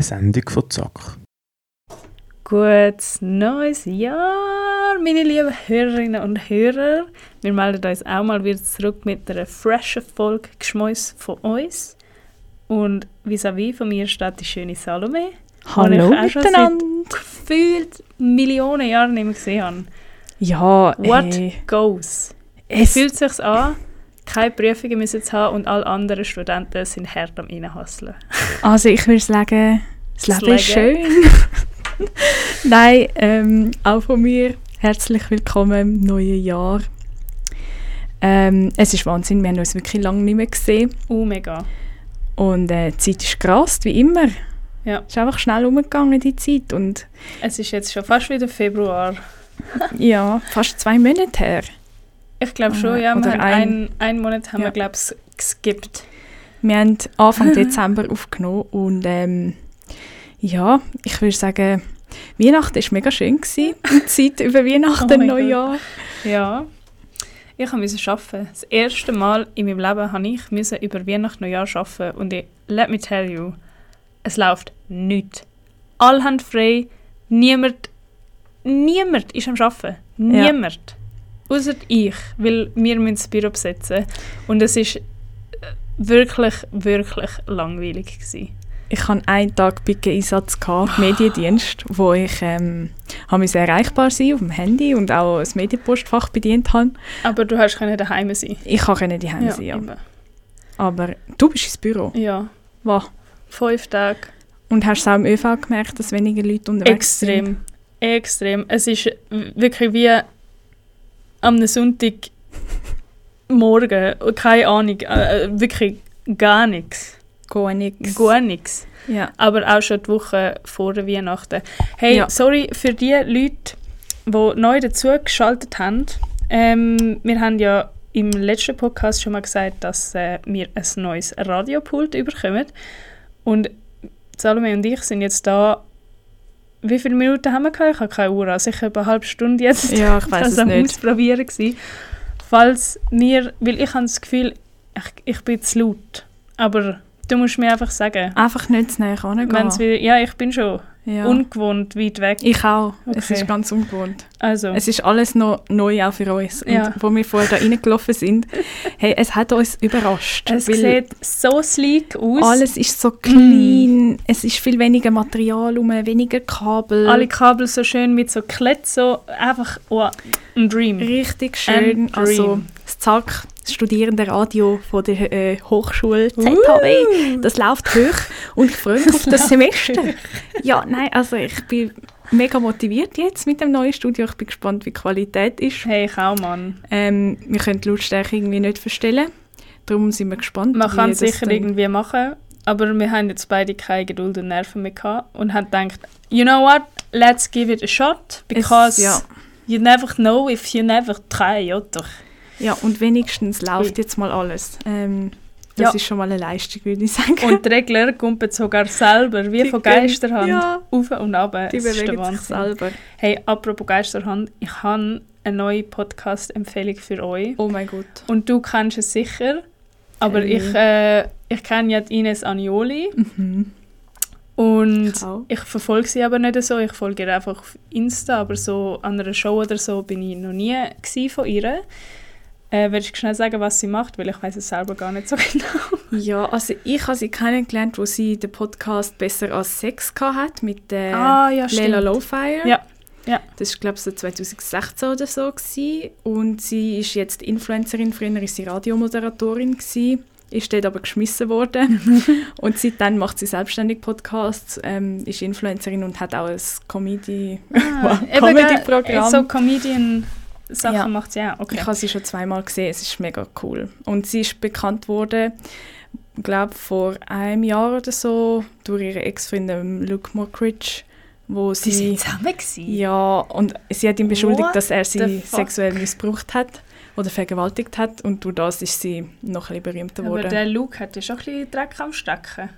Eine Sendung von Zack. Gutes neues Jahr, meine lieben Hörerinnen und Hörer. Wir melden uns auch mal wieder zurück mit einer freshen Folge Geschmäus von uns. Und vis-à-vis von mir steht die schöne Salome. Hallo ich auch schon miteinander. seit gefühlt Millionen Jahren nicht mehr gesehen habe. Ja, What ey, goes? Es, fühlt sich an? Keine Prüfungen müssen zu haben und alle anderen Studenten sind hart am Reinhasseln. also ich würde sagen, das Leben ist schön. Nein, ähm, auch von mir herzlich willkommen im neuen Jahr. Ähm, es ist Wahnsinn, wir haben uns wirklich lange nicht mehr gesehen Oh, mega. und äh, die Zeit ist gerast, wie immer. Ja. Es ist einfach schnell umgegangen, die Zeit und Es ist jetzt schon fast wieder Februar. ja, fast zwei Monate her. Ich glaube schon, ja. Wir oder haben ein- einen, einen Monat haben Ja. wir, glaube ich, geskippt. Wir haben Anfang Dezember aufgenommen und ähm, ja, ich würde sagen, Weihnachten war mega schön. Gewesen. Die Zeit über Weihnachten, Oh Neujahr. Ja. Ich musste arbeiten. Das erste Mal in meinem Leben habe ich über Weihnachten Neujahr arbeiten. Und ich, let me tell you, es läuft nichts. Alle haben frei. Niemand, niemand ist am Arbeiten. Niemand. Außer ich, weil wir müssen das Büro besetzen Und es ist äh, wirklich, wirklich langweilig gewesen. Ich hatte einen Tag Picke-Einsatz, gehabt, Mediendienst, wo ich ähm, habe müssen erreichbar sein auf dem Handy und auch das Medienpostfach bedient habe. Aber du hast können daheim sein. Ich nicht daheim sein, ja. eben. Aber du bist ins Büro. ja. Wow. Fünf Tage. Und hast du auch im ÖV gemerkt, dass weniger Leute unterwegs sind? Extrem. Extrem. Es ist wirklich wie am Sonntag morgen. Keine Ahnung. Äh, äh, wirklich gar nichts. Gar nichts. Gar nichts. Ja. Aber auch schon die Woche vor Weihnachten. Hey, Ja. sorry für die Leute, die neu dazu geschaltet haben. Ähm, wir haben ja im letzten Podcast schon mal gesagt, dass äh, wir ein neues Radiopult überkommen. Und Salome und ich sind jetzt da. Wie viele Minuten haben wir gehabt? Ich habe keine Uhr. Also sicher eine halbe Stunde jetzt ja, ich weiß es am nicht. Ausprobieren gewesen. Falls wir, weil ich habe das Gefühl, ich, ich bin zu laut. Aber du musst mir einfach sagen, Einfach nicht zu näher wenn's angehen. wieder, ja, ich bin schon Ja. ungewohnt weit weg. Ich auch. Es Okay. ist ganz ungewohnt. Also, Es ist alles noch neu auch für uns. Und Ja. wo wir vorher da reingelaufen sind, hey, es hat uns überrascht. es sieht so sleek aus. alles ist so clean, es ist viel weniger Material um, weniger Kabel. Alle Kabel so schön mit so Klett, so einfach oh, ein Dream. Richtig schön. Dream. Also das ZAK, das studierende Radio von der äh, Hochschule ZHW, das läuft hoch und ich freue mich auf das Semester. Ja, nein, also ich bin mega motiviert jetzt mit dem neuen Studio. Ich bin gespannt, wie die Qualität ist. Hey, ich auch, Mann. Ähm, wir können die Lautstärke irgendwie nicht verstellen. Darum sind wir gespannt. Man kann es das sicher irgendwie machen, aber wir haben jetzt beide keine Geduld und Nerven mehr gehabt und haben gedacht, you know what, let's give it a shot, because ja. you never know if you never try, oder? Ja, und wenigstens läuft jetzt mal alles. Ähm, das Ja. ist schon mal eine Leistung, würde ich sagen. Und die Regler kumpeln sogar selber, wie Die von Geisterhand, Ja, auf und ab. die der bewegen sich selber. Hey, apropos Geisterhand, ich habe eine neue Podcast-Empfehlung für euch. Oh mein Gott. Und du kennst es sicher, aber Hey. ich, äh, ich kenne ja die Ines Anioli Mhm. und Ich ich verfolge sie aber nicht so. Ich folge ihr einfach auf Insta, aber so an einer Show oder so bin ich noch nie von ihr. Äh, willst du schnell sagen, was sie macht? Weil ich weiß es selber gar nicht so genau. Ja, also ich habe sie kennengelernt, wo sie den Podcast «Besser als Sex» hat mit der ah, ja, Leila Lowfire. Ja, ja. Das war, glaube ich, so 2016 oder so. Gewesen. Und sie ist jetzt Influencerin, früher war sie Radiomoderatorin, gewesen, ist dort aber geschmissen worden. und seitdem macht sie selbstständig Podcasts, ähm, ist Influencerin und hat auch ein Comedy Ah, eben, Comedy-Programm. gell, Comedian-Sachen Ja. macht sie auch. Okay. Ich habe sie schon zweimal gesehen, es ist mega cool. Und sie ist bekannt worden, glaube vor einem Jahr oder so, durch ihre Ex-Freund ähm, Luke Mockridge, wo Sie sind zusammen gewesen? Ja, und sie hat ihn beschuldigt, What dass er sie sexuell missbraucht hat oder vergewaltigt hat und durch das ist sie noch ein bisschen berühmter Aber geworden. der Luke hat ja schon ein bisschen Dreck am Stecken.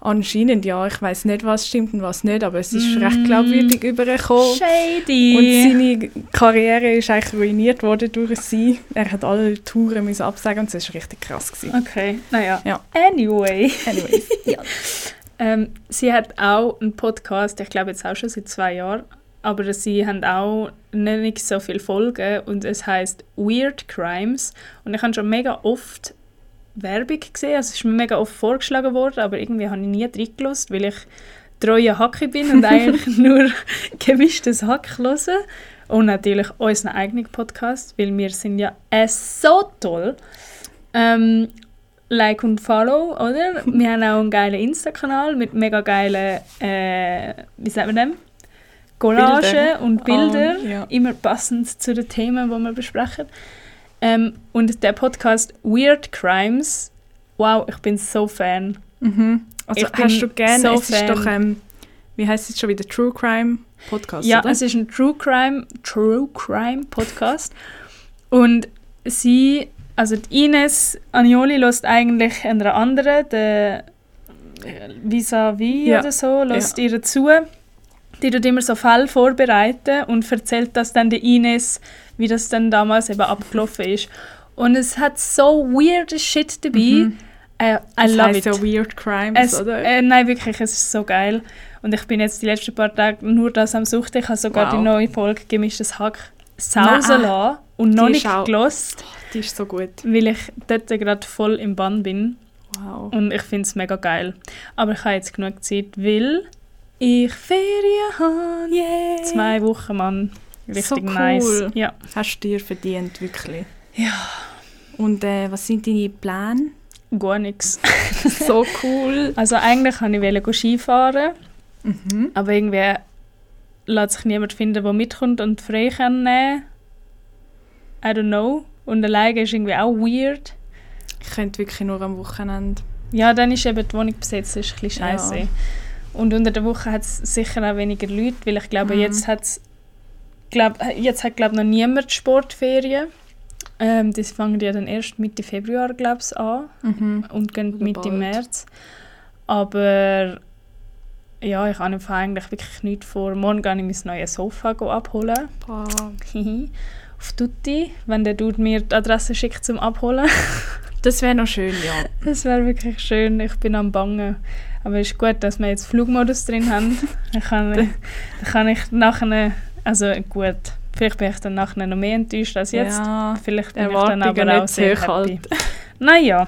Anscheinend, ja. Ich weiß nicht, was stimmt und was nicht, aber es ist Mm. recht glaubwürdig übergekommen. Shady! Und seine Karriere ist eigentlich ruiniert worden durch sie. Er hat alle Touren müssen absagen und das war richtig krass. Gewesen. Okay, naja. Ja. Anyway. Anyways, ja. Ähm, sie hat auch einen Podcast, ich glaube jetzt auch schon seit zwei Jahren, aber sie haben auch nicht so viele Folgen und es heißt Weird Crimes und ich habe schon mega oft Werbung gesehen, also es ist mir mega oft vorgeschlagen worden, aber irgendwie habe ich nie reingelassen, weil ich treue Hacke bin und eigentlich nur gemischtes Hack höre. Und natürlich unseren eigenen Podcast, weil wir sind ja äh, so toll. Ähm, like und follow, oder? Wir haben auch einen geilen Insta-Kanal mit mega geilen, äh, wie sagt man dem? Collagen und Bilder, Ah, ja. immer passend zu den Themen, die wir besprechen. Ähm, und der Podcast Weird Crimes, wow, ich bin so Fan. Mhm. Also Ich hast du gerne, so es ist Fan. doch, ähm, wie heißt es schon wieder, True Crime Podcast, Ja, oder? es ist ein True Crime, True Crime Podcast. Und sie, also die Ines Agnoli lässt eigentlich einer anderen, der äh, Vis-à-vis Ja. oder so, lässt ihr zu. Die tut immer so Fälle vorbereiten und erzählt das dann der Ines, wie das dann damals eben abgelaufen ist. Und es hat so weird Shit dabei. Mhm. Äh, I Das love heisst it. ja Weird Crimes, Es, oder? äh, nein, wirklich, es ist so geil. Und ich bin jetzt die letzten paar Tage nur das am Suchten. Ich habe sogar Wow. die neue Folge «Gemischtes Hack» sausen lassen und noch nicht auch- gelost, Die ist so gut. weil ich dort gerade voll im Bann bin. Wow. Und ich finde es mega geil. Aber ich habe jetzt genug Zeit, weil ich Ferien habe. Yeah. Zwei Wochen, Mann. Richtig So cool. nice. Ja. Hast du dir verdient, wirklich. Ja. Und äh, was sind deine Pläne? Gar nichts. so cool. Also eigentlich wollte ich Skifahren. Mhm. Aber irgendwie lässt sich niemand finden, der mitkommt und frei kann nehmen. I don't know. Und alleine ist irgendwie auch weird. Ich könnte wirklich nur am Wochenende. Ja, dann ist eben die Wohnung besetzt, das ist ein bisschen Ja. scheiße. Und unter der Woche hat es sicher auch weniger Leute, weil ich glaube, Mhm. jetzt, hat's, glaub, jetzt hat glaube noch niemand Sportferien. Ähm, das fangen ja dann erst Mitte Februar glaube ich an Mhm. und gehen Oder Mitte bald. März. Aber ja, ich habe im Fall eigentlich wirklich nichts vor. Morgen gehe ich mein neues Sofa abholen. Auf Tutti, wenn der Dude mir die Adresse schickt zum Abholen. Das wäre noch schön, ja. Das wäre wirklich schön. Ich bin am Bangen. Aber es ist gut, dass wir jetzt Flugmodus drin haben. Dann kann, ich, dann kann ich nachher, also gut, vielleicht bin ich dann nachher noch mehr enttäuscht als jetzt. Ja, Vielleicht bin ich dann aber auch nicht sehr hoch happy. Naja.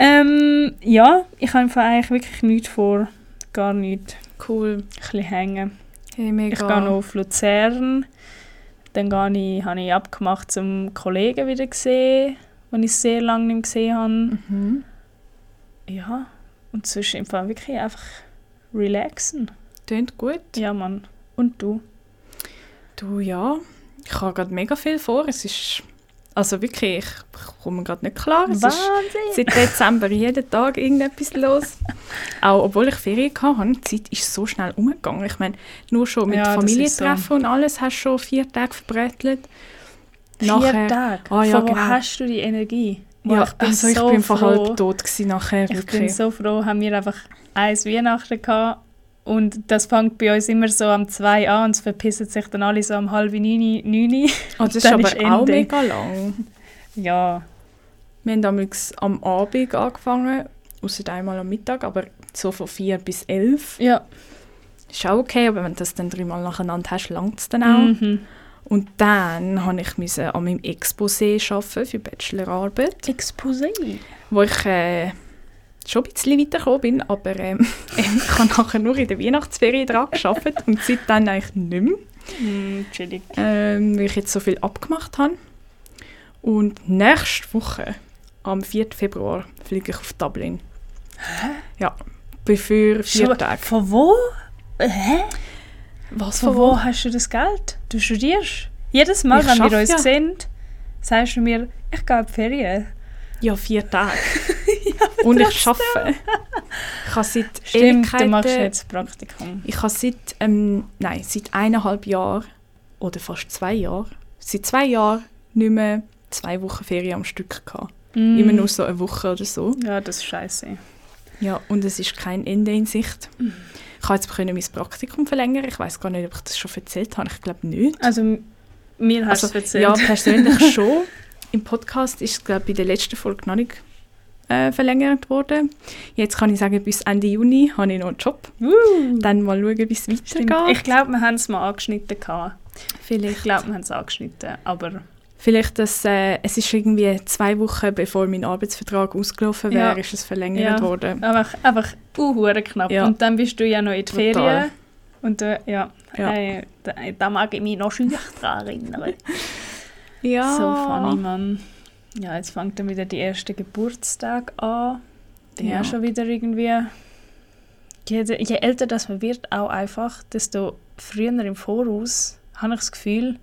Ähm, ja, ich habe eigentlich wirklich nichts vor. Gar nichts. cool. Ein bisschen hängen. Hey, mega. Ich gehe noch auf Luzern. Dann gehe ich, habe ich abgemacht zum Kollegen wieder gesehen, den ich sehr lange nicht mehr gesehen habe. Mhm. Ja, und sonst im Fall wirklich einfach relaxen. Tönt gut. Ja, Mann. Und du? Du, ja. Ich habe gerade mega viel vor. Es ist... Also wirklich, ich komme gerade nicht klar. Es ist Wahnsinn! seit Dezember jeden Tag irgendetwas los. Auch obwohl ich Ferien hatte, die Zeit ist so schnell umgegangen. Ich meine, nur schon mit Ja, Familientreffen ist so. und alles hast du schon vier Tage verbrätelt. Vier Nachher- Tage? Ah, ja, Von wo genau. hast du die Energie? Ja, ich bin also ich so bin froh. halb tot gewesen nachher, Ich bin wirklich. so froh, haben wir einfach eins Weihnachten gehabt. Und das fängt bei uns immer so am 2 an und es verpissen sich dann alle so am halb neun, neun. Oh, das ist aber ist auch Ende. mega lang. Ja, Wir haben damals am Abend angefangen, außer einmal am Mittag, aber so von vier bis elf. ja. Ist auch okay, aber wenn du das dann dreimal nacheinander hast, langt es dann auch. Mhm. Und dann musste ich müssen an meinem Exposé arbeiten für Bachelorarbeit, Exposé. wo ich äh, schon ein bisschen weitergekommen bin, aber ähm, ich habe nachher nur in der Weihnachtsferien dran gearbeitet und seitdem eigentlich nicht mehr, Mm, chillig. ähm, weil ich jetzt so viel abgemacht habe. Und nächste Woche, am 4. Februar, fliege ich auf Dublin. Ja, bin für vier Schon- Tage. Von wo? Hä? Was Von wo hast du das Geld? Du studierst. Jedes Mal, Ich wenn wir schaff uns ja. sehen, sagst du mir, ich gehe in die Ferien. Ja, vier Tage. und ich arbeite. Ich habe seit Stimmt, du machst Ewigkeiten- jetzt Praktikum. Ich habe seit, ähm, nein, seit eineinhalb Jahren oder fast zwei Jahren, seit zwei Jahren nicht mehr zwei Wochen Ferien am Stück gehabt. Mm. Immer nur so eine Woche oder so. Ja, das ist scheiße. Ja, und es ist kein Ende in Sicht. Ich habe jetzt mein Praktikum verlängern. Ich weiß gar nicht, ob ich das schon erzählt habe. Ich glaube nicht. Also, mir hast du Also, es erzählt. ja, persönlich schon. Im Podcast ist es, glaube ich, bei der letzten Folge noch nicht äh, verlängert worden. Jetzt kann ich sagen, bis Ende Juni habe ich noch einen Job. Uh, Dann mal schauen, wie es weitergeht. Ich glaube, wir haben es mal angeschnitten. Gehabt. Vielleicht, Ich glaube, wir haben es angeschnitten. Aber vielleicht dass, äh, es ist irgendwie zwei Wochen, bevor mein Arbeitsvertrag ausgelaufen wäre, Ja. ist es verlängert Ja. worden. einfach, einfach uh, knapp. Ja. Und dann bist du ja noch in die Total. Ferien. Und äh, ja, Ja. Hey, da, da mag ich mich noch schön daran erinnern. Ja. So funny, Mann. Ja, jetzt fängt dann wieder die erste Geburtstag an. Ja. Ja. schon wieder irgendwie... Je, je älter das man wird, auch einfach, desto früher im Voraus, habe ich das Gefühl,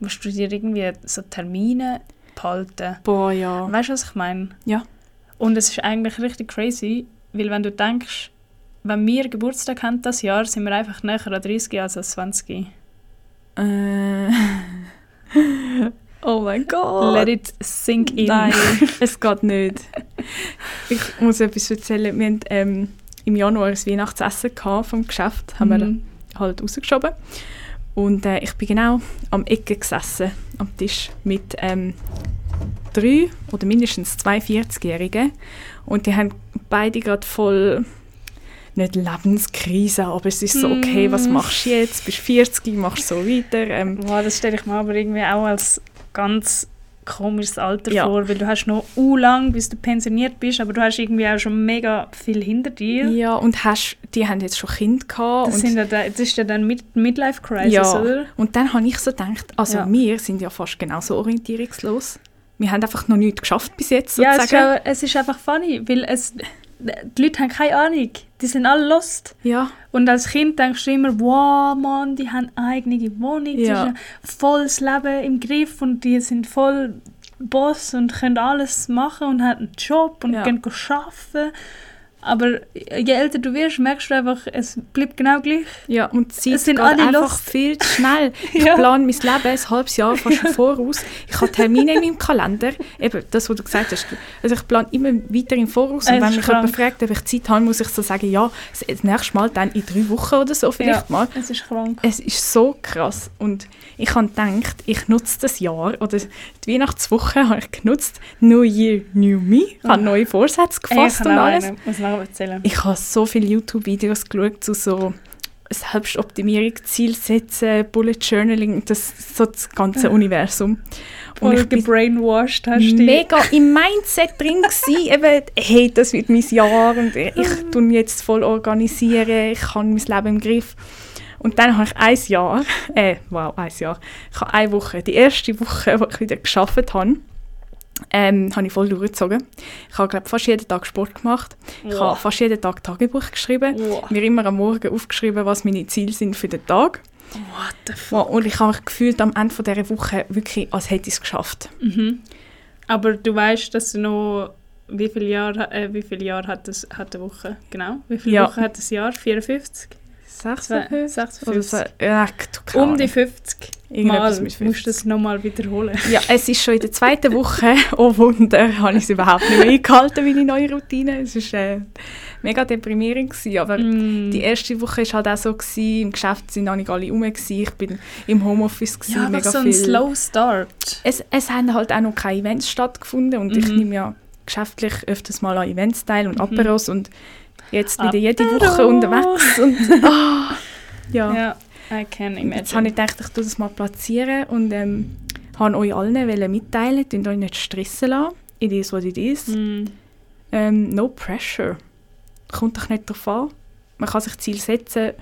musst du dir irgendwie so Termine behalten. Boah, ja. Weißt du, was ich meine? Ja. Und es ist eigentlich richtig crazy, weil wenn du denkst, wenn wir Geburtstag haben das Jahr, sind wir einfach näher an 30 als an 20. Äh. oh mein Gott. Let it sink in. Nein, es geht nicht. Ich muss etwas erzählen. Wir hatten ähm, im Januar ein Weihnachtsessen vom Geschäft, haben wir Mhm. halt rausgeschoben. Und äh, ich bin genau am Ecke gesessen, am Tisch, mit ähm, drei oder mindestens zwei 40-Jährigen. Und die haben beide gerade voll, nicht Lebenskrise, aber es ist so, okay, was Mm. machst du jetzt? Bist 40, machst so weiter. Ähm, Wow, das stelle ich mir aber irgendwie auch als ganz komisches Alter Ja. vor, weil du hast noch u lang, bis du pensioniert bist, aber du hast irgendwie auch schon mega viel hinter dir. ja, und hast, die haben jetzt schon Kinder gehabt. Das, und sind ja da, das ist ja dann Mid Midlife Crisis, Ja. oder? Und dann habe ich so gedacht, also Ja. wir sind ja fast genauso orientierungslos. Wir haben einfach noch nichts geschafft bis jetzt, Ja, es ist, sozusagen. auch, es ist einfach funny, weil es, die Leute haben keine Ahnung. Die sind alle lost. Ja, Und als Kind denkst du immer, wow, Mann, die haben eine eigene Wohnung, die Ja. haben voll das Leben im Griff und die sind voll Boss und können alles machen und haben einen Job und Ja. können arbeiten. Aber je älter du wirst, merkst du einfach, es bleibt genau gleich. ja, und die Zeit Es sind geht alle einfach lost. viel zu schnell. Ich Ja. plane mein Leben ein halbes Jahr fast schon voraus. Ich habe Termine in meinem Kalender. Eben, das, was du gesagt hast. Also ich plane immer weiter im Voraus. Und Es wenn mich jemand krank. fragt, ob ich Zeit habe, muss ich so sagen, ja, das nächste Mal dann in drei Wochen oder so vielleicht mal. Es ist krank. Es ist so krass und ich habe gedacht, ich nutze das Jahr oder die Weihnachtswoche habe ich genutzt. New Year, New Me. Ich habe neue Vorsätze Ich gefasst kann und alles. einen, noch erzählen. Ich habe so viele YouTube-Videos geschaut zu so Selbstoptimierung, Ziel setzen, Bullet Journaling, das so das ganze Universum. Und Voll ich bin gebrainwashed hast du mega im Mindset drin gsi, eben, hey, das wird mein Jahr und ich tue jetzt voll organisieren, ich habe mein Leben im Griff. Und dann habe ich ein Jahr, äh, wow, ein Jahr, ich habe eine Woche, die erste Woche, wo ich wieder geschafft habe, ähm, habe ich voll durchgezogen. Ich habe, glaube fast jeden Tag Sport gemacht. Ich habe fast jeden Tag Tagebuch geschrieben. Wow. Mir immer am Morgen aufgeschrieben, was meine Ziele sind für den Tag. What the fuck? Wow, Und ich habe mich gefühlt am Ende dieser Woche wirklich, als hätte ich es geschafft. Mhm. Aber du weißt, dass du noch wie viele Jahre, äh, wie viele Jahre hat, das, hat eine Woche? Genau. Wie viele Ja. Wochen hat das Jahr? 54? 56? 56. Oder so, ja, du, keine Um die Ahnung. 50 Irgendetwas Mal mit musst du das nochmal wiederholen. Ja, es ist schon in der zweiten Woche. Oh Wunder, habe ich es überhaupt nicht mehr eingehalten, meine neue Routine. Es war äh, mega deprimierend. Gewesen, aber Mm. die erste Woche war halt auch so, gewesen, im Geschäft sind noch nicht alle rum. Gewesen. Ich bin im Homeoffice, gewesen, ja, mega so ein viel. Slow Start. Es, es haben halt auch noch keine Events stattgefunden und ich Mhm. nehme ja geschäftlich öfters mal an Events teil und Mhm. Aperos und jetzt wieder jede. Woche unterwegs. Und, ah, ja. Ja, I can Und Jetzt imagine. habe ich gedacht, ich tue das mal platzieren und ähm, habe euch allen wollen mitteilen, könnt euch nicht stressen lassen. It is what it is. Mm. Ähm, no pressure. Kommt doch nicht darauf an. Man kann sich Ziel setzen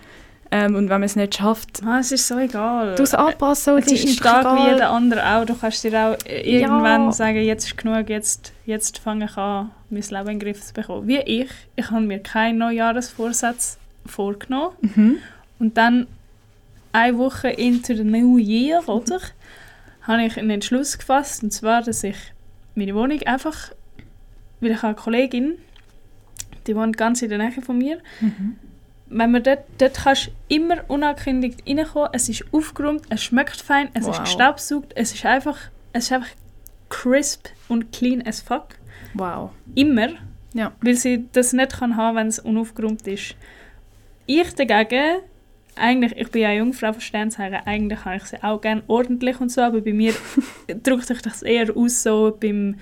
ähm, und wenn man es nicht schafft, Ah, es ist so egal. du es anpassen. Es die ist ein doch Tag wie egal. jeder andere auch. Du kannst dir auch irgendwann Ja. sagen, jetzt ist genug, jetzt, jetzt fange ich an, mein Leben in den Griff zu bekommen. Wie ich. Ich habe mir keinen Neujahresvorsatz vorgenommen. Mhm. Und dann eine Woche into the new year, oder? habe ich einen Entschluss gefasst. Und zwar, dass ich meine Wohnung einfach, weil ich habe eine Kollegin, die wohnt ganz in der Nähe von mir. Mhm. Wenn man dort, dort kannst immer unangekündigt reinkommen. Es ist aufgeräumt, es schmeckt fein, es ist Wow. gestaubsaugt, es ist einfach, es ist einfach crisp und clean as fuck. Wow. Immer. Ja. Weil sie das nicht kann haben, wenn es unaufgeräumt ist. Ich dagegen, eigentlich, ich bin ja Jungfrau von Sternzeichen, eigentlich habe ich sie auch gerne ordentlich und so, aber bei mir drückt sich das eher aus so beim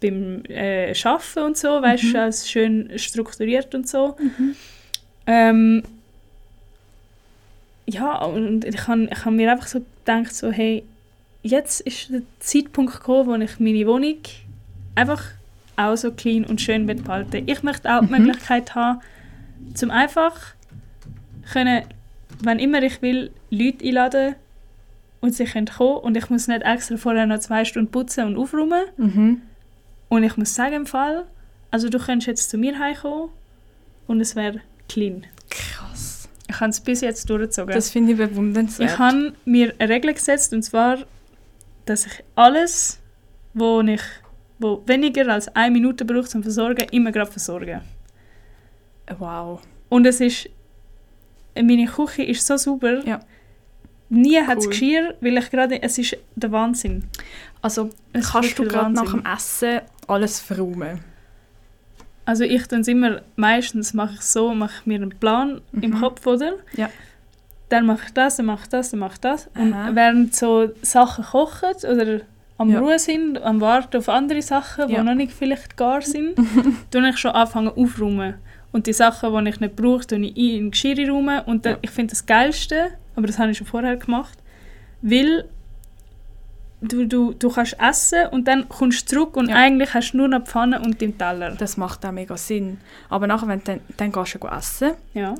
beim äh, Arbeiten und so, weißt Mhm. du, alles schön strukturiert und so. Ähm, ja, und ich habe ich hab mir einfach so gedacht, so, hey, jetzt ist der Zeitpunkt gekommen, wo ich meine Wohnung einfach auch so clean und schön behalten. Ich möchte auch die Mhm. Möglichkeit haben, zum einfach können, wenn immer ich will, Leute einladen und sie können kommen und ich muss nicht extra vorher noch zwei Stunden putzen und aufräumen. Mhm. Und ich muss sagen im Fall, also du könntest jetzt zu mir heimkommen und es wäre clean. Krass. Ich habe es bis jetzt durchgezogen. Das finde ich bewundernswert. ich habe mir eine Regel gesetzt und zwar, dass ich alles, wo ich wo weniger als eine Minute braucht zum Versorgen, immer gerade versorge. Wow. Und es ist, meine Küche ist so sauber. Ja. Nie hat es Cool. Geschirr, weil ich gerade, es ist der Wahnsinn. Also Es kannst du gerade nach dem Essen alles verräumen? Also ich es immer, meistens mache ich so, mache ich mir einen Plan im Mhm. Kopf, oder? Ja. Dann mache ich das, dann mache ich das, dann mache ich das. Und Aha. während so Sachen kochen oder am Ja. Ruhe sind, am Warten auf andere Sachen, die Ja. noch nicht vielleicht gar sind, tue ich schon anfangen aufräumen. Und die Sachen, die ich nicht brauche, tue ich in den Geschirrraum. Und dann, Ja. ich finde das Geilste, aber das habe ich schon vorher gemacht, weil du, du, du kannst essen und dann kommst du zurück und Ja. eigentlich hast du nur noch die Pfanne und den Teller. Das macht auch mega Sinn. Aber nachher, wenn du dann, dann gehst du essen Ja.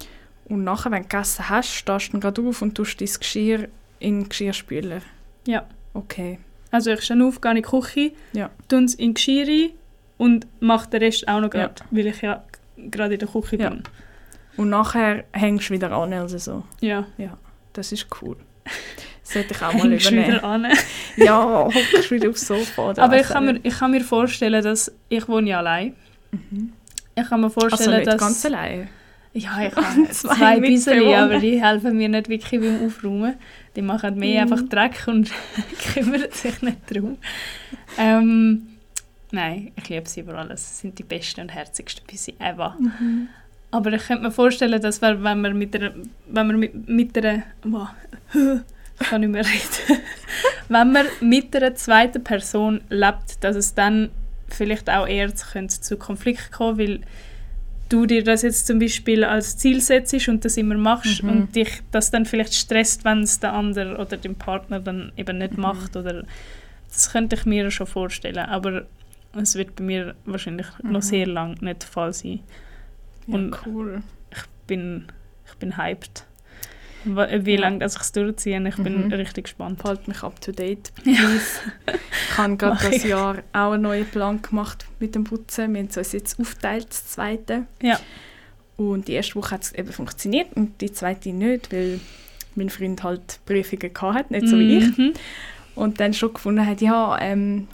und nachher, wenn du gegessen hast, stehst du gerade auf und tust dein Geschirr in den Geschirrspüler. Ja. Okay. Also ich stehe auf, gehe in die Küche, Ja. tue es in die Geschirr rein und mache den Rest auch noch Ja. gerade, weil ich ja gerade in der Küche Ja. bin. Und nachher hängst du wieder an, also so. Ja. Das ist cool. Das sollte ich auch mal Hängst übernehmen. wieder an. Ja, hockst wieder aufs Sofa. oder Aber ich kann, mir, ich kann mir vorstellen, dass ich wohne ja allein. Mhm. Ich kann mir Also vorstellen, nicht dass... ganz allein. Ja, ich habe Zwei zwei Mitbewohner. aber die helfen mir nicht wirklich beim Aufräumen. Die machen mehr Mhm. einfach Dreck und kümmern sich nicht darum. Ähm, nein, ich liebe sie über alles. Sie sind die besten und herzigsten Büsi ever. Mhm. Aber ich könnte mir vorstellen, dass wir, wenn man mit einer, wenn man mit, mit einer, wow, kann nicht mehr reden, wenn man mit einer zweiten Person lebt, dass es dann vielleicht auch eher zu, Konflikt kommen, weil du dir das jetzt zum Beispiel als Ziel setzt und das immer machst Mhm. und dich das dann vielleicht stresst, wenn es der andere oder der Partner dann eben nicht Mhm. macht oder das könnte ich mir schon vorstellen, aber es wird bei mir wahrscheinlich Mhm. noch sehr lang nicht der Fall sein Ja, Und- cool. bin, ich bin hyped. Wa- Wie Ja. lange dass ich es durchziehe, ich bin Mhm. richtig gespannt. Halt mich up to date, please. ich habe gerade das ich. Jahr auch einen neuen Plan gemacht mit dem Putzen. Wir haben es uns jetzt aufgeteilt, das zweite. Ja. Und die erste Woche hat es eben funktioniert und die zweite nicht, weil mein Freund halt Prüfungen hatte, nicht so wie ich. Mhm. Und dann schon gefunden hat, ja, ähm,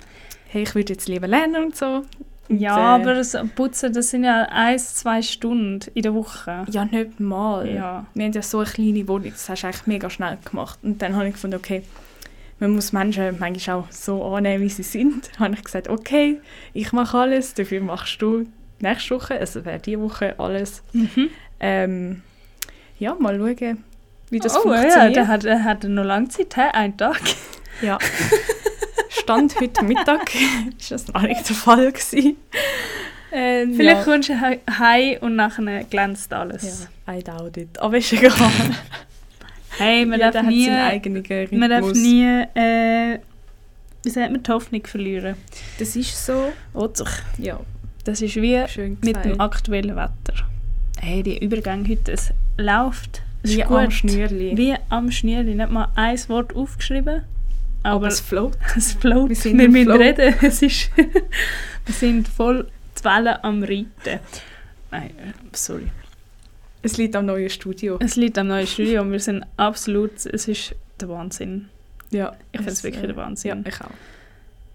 hey, ich würde jetzt lieber lernen und so. Ja, aber das Putzen, das sind ja ein, zwei Stunden in der Woche. Ja, nicht mal. Ja. Wir haben ja so eine kleine Wohnung, das hast du eigentlich mega schnell gemacht. Und dann habe ich gefunden, okay, man muss Menschen manchmal auch so annehmen, wie sie sind. Dann habe ich gesagt, okay, ich mache alles, dafür machst du nächste Woche, also wäre diese Woche alles. Mhm. Ähm, ja, mal schauen, wie das oh ja, funktioniert. der hat, der hat noch lange Zeit, einen Tag. Ja. Stand heute Mittag ist das noch nicht der Fall gewesen. Ähm, Vielleicht ja. kommst du he- heim und nachher glänzt alles. Ja, I doubt it. Aber ist egal. Hey, man Jeder darf hat nie, seinen eigenen Rhythmus. man darf nie äh, wie sagt man, die Hoffnung verlieren. Das ist so. Doch. Ja, Das ist wie mit dem aktuellen Wetter. Hey, die Übergang heute, es läuft. Es Wie am. Schnürli. Wie am Schnürli. Nicht mal ein Wort aufgeschrieben. Aber es float. es float. wir Wir, sind im müssen reden. Es ist wir sind voll die Wellen am Reiten. Nein, äh, sorry. Es liegt am neuen Studio. Es liegt am neuen Studio und wir sind absolut... Es ist der Wahnsinn. Ja, Ich finde es wirklich der Ja, Wahnsinn. ich auch.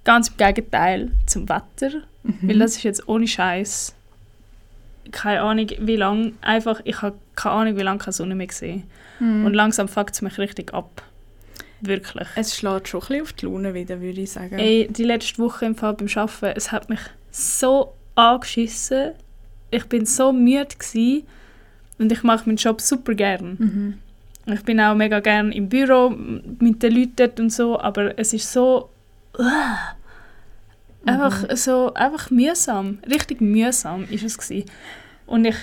Ganz im Gegenteil zum Wetter. Mhm. Weil das ist jetzt ohne Scheiß. Keine Ahnung, wie lange. Einfach, ich habe keine Ahnung, wie lange keine Sonne mehr gesehen. Mhm. Und langsam fuckt es mich richtig ab. Wirklich. es schlägt schon ein bisschen auf die Laune wieder, würde ich sagen. Ey, die letzte Woche im Fall beim Arbeiten, es hat mich so angeschissen. Ich bin so müde gewesen. und ich mache meinen Job super gern. Mhm. Ich bin auch mega gern im Büro mit den Leuten dort und so, aber es ist so... Einfach so, einfach mühsam. Richtig mühsam ist es gewesen. Und ich,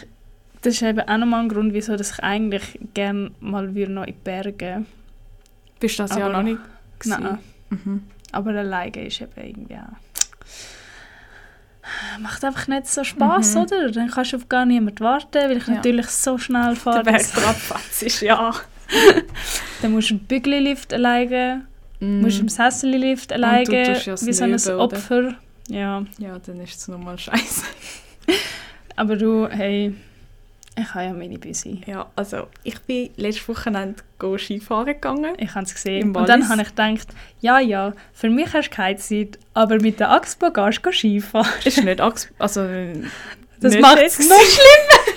das ist eben auch nochmal ein Grund, wieso dass ich eigentlich gerne mal wieder noch in die Berge Bist du das ja noch nicht? gewesen? Nein. Mhm. Aber alleine ist eben irgendwie auch... Macht einfach nicht so Spaß, Mhm. oder? Dann kannst du auf gar niemanden warten, weil ich Ja. natürlich so schnell fahre. Der dass- abwärts ist, ja. Dann musst du im Bügli-Lift alleine, Mm. musst im Sesseli-Lift alleine, wie so ein oder? Opfer. Ja, Ja, dann ist es nochmal scheiße. aber du, hey, ich habe ja meine Büsi. Ja, also ich bin letztes Wochenende Skifahren gegangen. Ich habe es gesehen. Und dann habe ich gedacht, ja, ja, für mich hast du keine Zeit, aber mit der Axpo gehst du Skifahren. ist nicht Ax also Das nicht macht es noch schlimmer.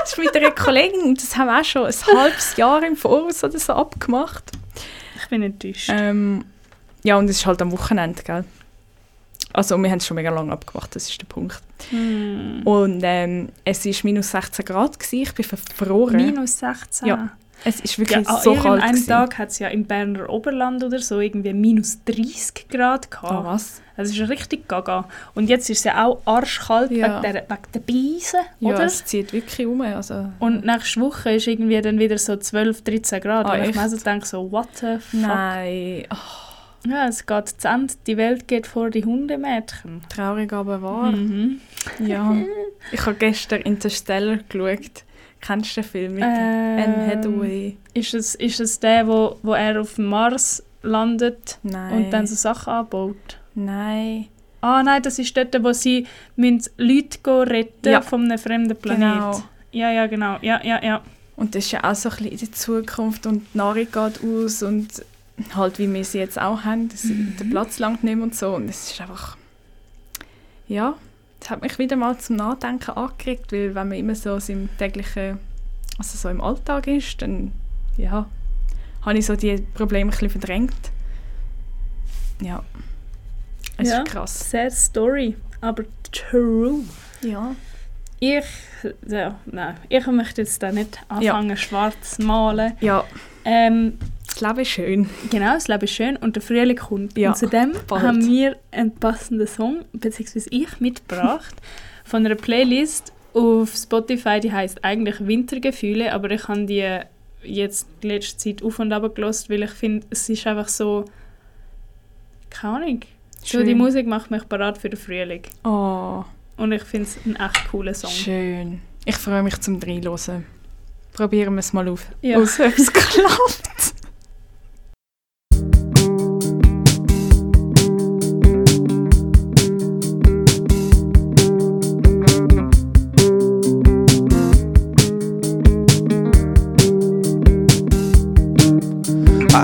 Das ist mit einer Kollegin, und das haben wir auch schon ein halbes Jahr im Voraus oder so abgemacht. Ich bin enttäuscht. Ähm, ja, und es ist halt am Wochenende, gell? Also wir haben es schon mega lange abgemacht, das ist der Punkt. Hm. Und ähm, es war minus 16 Grad, gewesen. ich bin verfroren. Minus 16. Ja, Es ist Ja, wirklich an so kalt. irgendeinem gewesen. Tag hat es ja im Berner Oberland oder so irgendwie minus 30 Grad gehabt. Oh, was? Es ist richtig gaga. Und jetzt ist es ja auch arschkalt Ja. wegen, der, wegen der Beisen, Ja, oder? es zieht wirklich um. Also, Und nächste Woche ist irgendwie dann wieder so 12, 13 Grad. Ah, und ich mir also denke so, what the fuck? nein, oh, Ja, es geht zu Ende. Die Welt geht vor die Hundemädchen. traurig aber wahr. Mhm. Ja. Ich habe gestern Interstellar geschaut. Kennst du den Film mit Ähm, Anne Hathaway? Ist es, ist es der, wo, wo er auf dem Mars landet Nein. und dann so Sachen anbaut? Nein. Ah nein, das ist dort, wo sie müssen Leute retten Ja. von einem fremden Planet. Genau. Ja, ja, genau. Ja, ja, ja. Und das ist ja auch so ein bisschen in der Zukunft und die Nahrung geht aus und halt wie wir sie jetzt auch haben, dass Mhm. der Platz langt nicht mehr und so. Und es ist einfach... Ja, das hat mich wieder mal zum Nachdenken angeregt, weil wenn man immer so im täglichen, also so im Alltag ist, dann ja, habe ich so die Probleme ein bisschen verdrängt. Ja, es Ja. ist krass. Sad Story, aber true. Ja. Ich, ja, nein, ich möchte jetzt da nicht anfangen, schwarz zu malen. Ja, Ähm, das Leben ist schön. genau, das Leben ist schön und der Frühling kommt. Ja, und zudem bald. haben wir einen passenden Song, beziehungsweise ich, mitgebracht von einer Playlist auf Spotify, die heißt eigentlich Wintergefühle, aber ich habe die jetzt die letzte Zeit auf und ab gelost, weil ich finde, es ist einfach so, keine Ahnung, so die Schön. Musik macht mich parat für den Frühling. Oh. Und ich finde es ein echt cooler Song. Schön. Ich freue mich zum Reinhören. Probieren wir es mal auf. Ja. Aus, ob es klappt.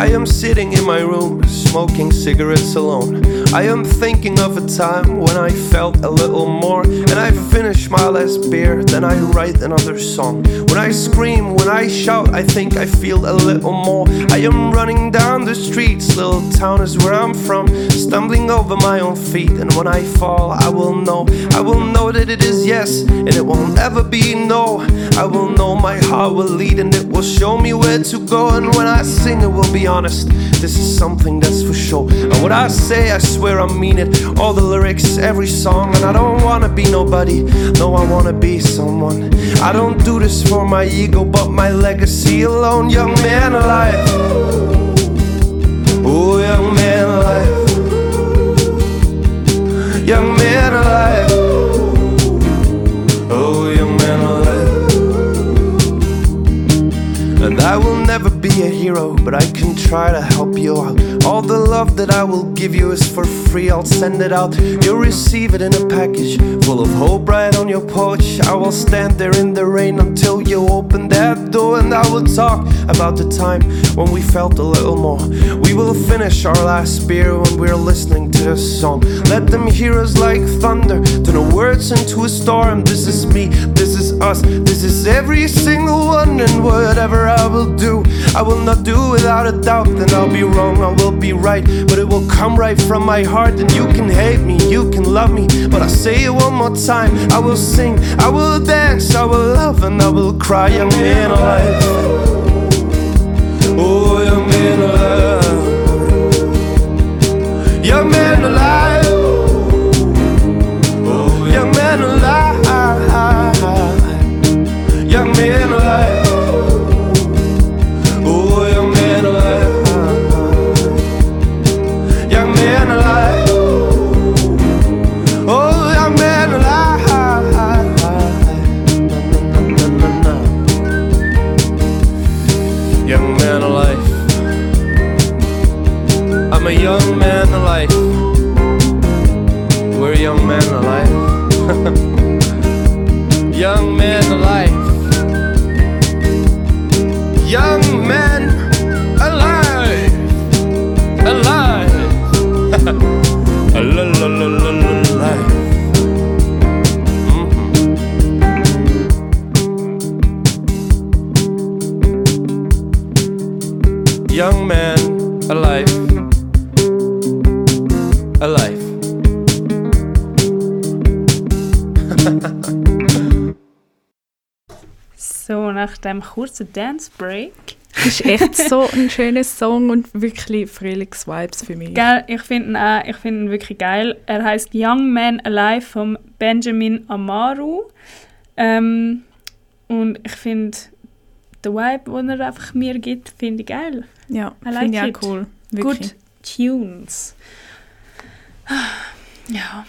I am sitting in my room, smoking cigarettes alone. I am thinking of a time when I felt a little more. And I finish my last beer, then I write another song. When I scream, when I shout, I think I feel a little more. I am running down the streets, little town is where I'm from. Stumbling over my own feet, and when I fall, I will know. I will know that it is yes, and it won't ever be no. I will know my heart will lead, and it will show me where to go. And when I sing, it will be honest. This is something that's for sure. And what I say, I swear I mean it. All the lyrics, every song, and I don't wanna be nobody. No, I wanna be someone. I don't do this for my ego, but my legacy alone. Young man alive. Oh, young man alive. Young man alive. Oh, young man alive. And I will never be a hero, but I can try to help you out. All the love that I will give you is for free, I'll send it out. You'll receive it in a package full of hope right on your porch. I will stand there in the rain until you open that door, and I will talk about the time when we felt a little more. We will finish our last beer when we're listening to this song. Let them hear us like thunder, turn the words into a storm. This is me, this is us, this is every single one, and whatever I will do, I will not do without a doubt. Then I'll be wrong, I will be right, but it will come right from my heart. And you can hate me, you can love me, but I say it one more time. I will sing, I will dance, I will love, and I will cry, young man alive. Oh, young man alive. alive. so, nach dem kurzen Dance Break. ist echt so ein schöner Song und wirklich Frühlingsvibes für mich. Gell, ich finde ihn, auch, ich find ihn wirklich geil. Er heißt Young Man Alive von Benjamin Amaru. Ähm, und ich finde, den Vibe, den er einfach mir gibt, finde ich geil. Ja, finde ich auch it. cool. Good Tunes. Ja,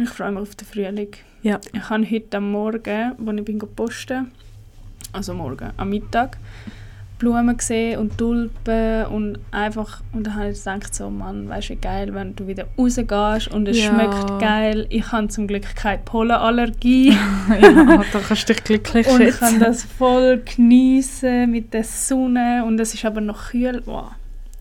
ich freue mich auf den Frühling. Ja. Ich habe heute am Morgen, als ich bin posten, also morgen, am Mittag, Blumen gesehen und Tulpen und einfach, und dann habe ich gedacht, so Mann, weißt du, wie geil, wenn du wieder rausgehst und es Ja. schmeckt geil. Ich habe zum Glück keine Pollenallergie ja, da kannst du dich glücklich und ich kann schätzen. das voll geniessen mit der Sonne und es ist aber noch kühl. Wow,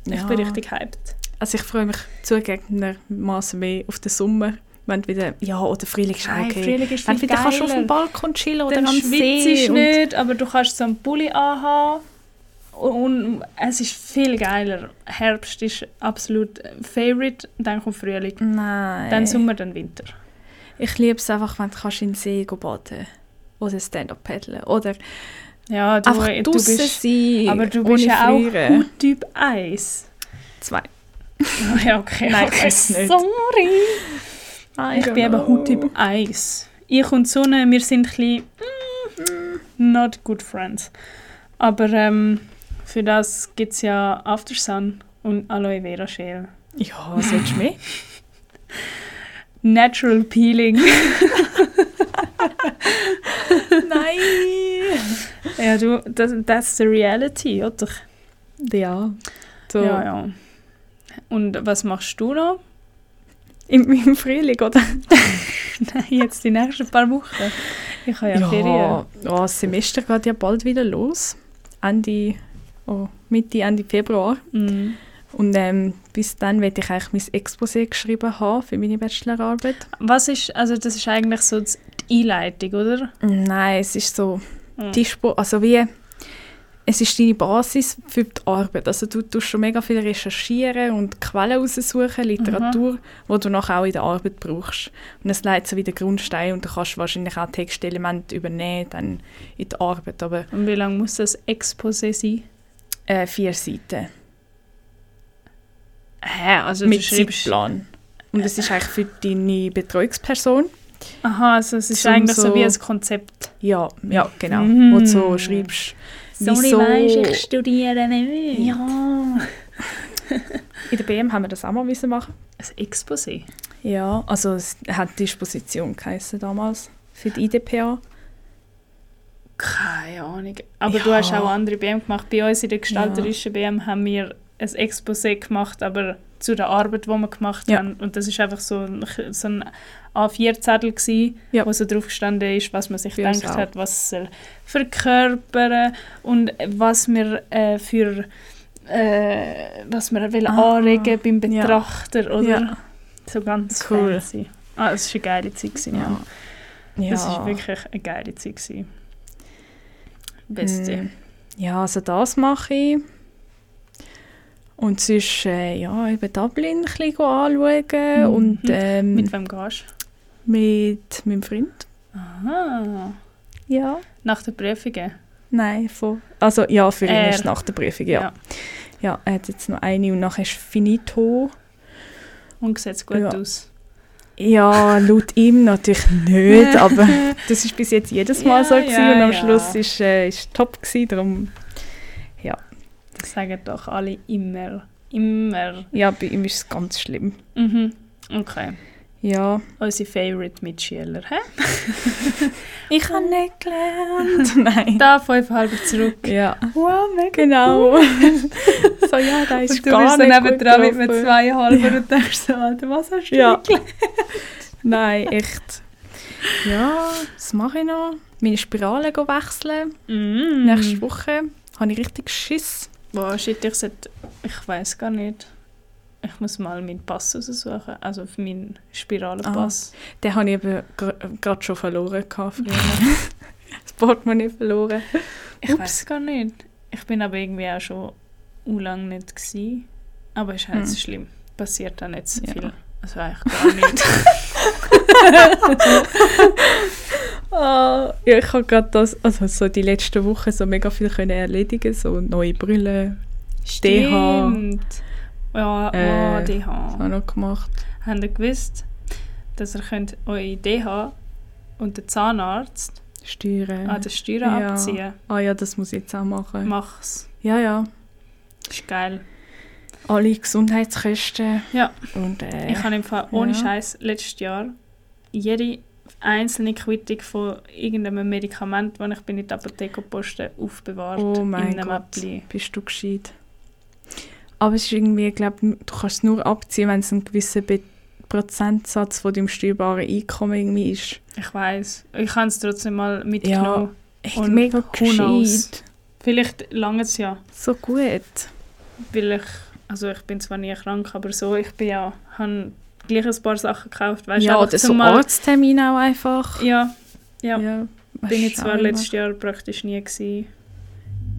ich Ja. bin richtig hyped. Also ich freue mich zugegebenermaßen mehr auf den Sommer. Wenn wieder, ja, oder Frühling ist Nein, okay. Frühling ist Wenn wieder kannst du auf dem Balkon chillen oder Dann am See. und- nicht, aber du kannst so einen Pulli anhaben. Und es ist viel geiler. Herbst ist absolut Favorite, dann kommt Frühling, Nein. dann Sommer, dann Winter. Ich liebe es einfach, wenn du kannst in den See gehen baden Oder Stand-up paddeln. Oder Ja, du, einfach du bist, sein. aber du bist ja auch. Hauttyp Eis. Zwei. Ah, ja, okay. Nein, okay. Sorry. Ich bin eben Hauttyp Eis. Ich und Sonne, wir sind ein bisschen mm, not good friends. Aber ähm, für das gibt es ja After Sun und Aloe Vera Gel. Ja, was willst du mehr? Natural Peeling. Nein! ja, du, das, that's the reality, oder? Ja. So. Ja, ja. Und was machst du noch? Im, Im Frühling, oder? Nein, jetzt die nächsten paar Wochen. Ich habe ja, Ferien. ja das Semester geht ja bald wieder los. Ende, oh, Mitte, Ende Februar. Mhm. Und ähm, bis dann werde ich eigentlich mein Exposé geschrieben haben für meine Bachelorarbeit. Was ist, also das ist eigentlich so die Einleitung, oder? Nein, es ist so Mhm. Dispo, also wie es ist deine Basis für die Arbeit. Also du tust schon mega viel recherchieren und Quellen raussuchen, Literatur, wo du nachher auch in der Arbeit brauchst. Und es leitet so wie den Grundstein und du kannst wahrscheinlich auch Textelemente übernehmen dann in die Arbeit. Aber Und wie lange muss das Exposé sein? äh, vier Seiten Hä, also mit. Zeitplan. Und es ist eigentlich für deine Betreuungsperson. Aha, also es ist Zum eigentlich so, so- wie ein Konzept. Ja, ja genau. Mhm. Wo du so schreibst, Sorry, weisst, ich studiere nicht. Ja. In der BM haben wir das auch mal müssen machen. Ein Exposé? Ja, also es hat Disposition geheißen damals für die IDPA. Keine Ahnung. Aber Ja. du hast auch andere BM gemacht. Bei uns in der gestalterischen BM haben wir ein Exposé gemacht, aber zu der Arbeit, die wir gemacht Ja. haben. Und das ist einfach so ein, so ein A4-Zettel gsi, Ja. wo so drauf gestanden ist, was man sich gedacht hat, was soll verkörpern und was wir äh, für äh, was wir will Ah. anregen beim Ja. Betrachter oder Ja. so ganz Cool. fancy. Ah, es war eine geile Zeit. Gewesen, ja. ja. Das war wirklich eine geile Zeit. Gewesen. Beste. Mm. Ja, also das mache ich. Und sonst, äh, ja, eben Dublin ein bisschen anschauen Mhm. und ähm, Mit mit, wem gehst meinem Freund. du? Aha. Ja. Nach den Prüfungen? Nein, von, also ja, für ihn Er. ist nach der Prüfung, ja. ja. er hat jetzt noch eine und nachher ist finito. Und sieht es gut Ja. aus? Ja, laut ihm natürlich nicht, aber das ist bis jetzt jedes Mal Ja, so gewesen ja, und am ja. Schluss ist äh, ist top gewesen, darum Das sagen doch alle immer. Immer. ja, bei ihm ist es ganz schlimm. Mhm. Okay. Ja, Unsere Favorite Mitschüler. Hä? ich habe nicht gelernt. Nein. Da fünfeinhalb zurück. Ja, Wow, mega genau. so ja, da ist Und du gar bist nicht nebendran mit gut einem gelaufen. zweieinhalber und denkst so, Alter, was hast du Ja. nicht gelernt? Nein, echt. Ja, was mache ich noch? Meine Spirale wechseln. Mm. Nächste Woche habe ich richtig Schiss. Boah, shit, ich sollte... Ich weiß gar nicht. Ich muss mal meinen Pass raussuchen. Also für meinen Spiralenpass. Den habe ich eben gerade schon verloren. das Portemonnaie verloren. Ich weiß gar nicht. Ich bin aber irgendwie auch schon u lang nicht gsi. Aber ist halt Hm. schlimm. Passiert auch nicht so Ja. viel. Also eigentlich gar nicht. Ja, ich habe gerade das, also so die letzten Wochen so mega viel können erledigen, so neue Brille, Stimmt. Ja, Äh, oh, DH. das habe ich noch gemacht. Habt ihr gewusst, dass ihr könnt eure DH und den Zahnarzt Steuern. an den Steuern Ja. abziehen? Ah ja, das muss ich jetzt auch machen. Mach's. Ja, ja. Ist geil. Alle Gesundheitskosten Ja. und äh, Ich habe im Fall ohne ja. Scheiß letztes Jahr jede einzelne Quittung von irgendeinem Medikament, das ich bin in die Apotheke poste, aufbewahrt. oh mein in einem Gott, Mäppli. bist du gescheit. Aber es ist irgendwie, ich glaube, du kannst es nur abziehen, wenn es ein gewisser Be Prozentsatz von deinem steuerbaren Einkommen irgendwie ist. Ich weiß. Ich habe es trotzdem mal mitgenommen. Echt Und mega gescheit. Vielleicht lange es ja. So gut. Weil ich, also ich bin zwar nie krank, aber so, ich bin ja, habe gleich ein paar Sachen gekauft. Weißt, ja, oder so mal- Arzttermin auch einfach. Ja, ja. ja bin ich zwar letztes Jahr praktisch nie gewesen.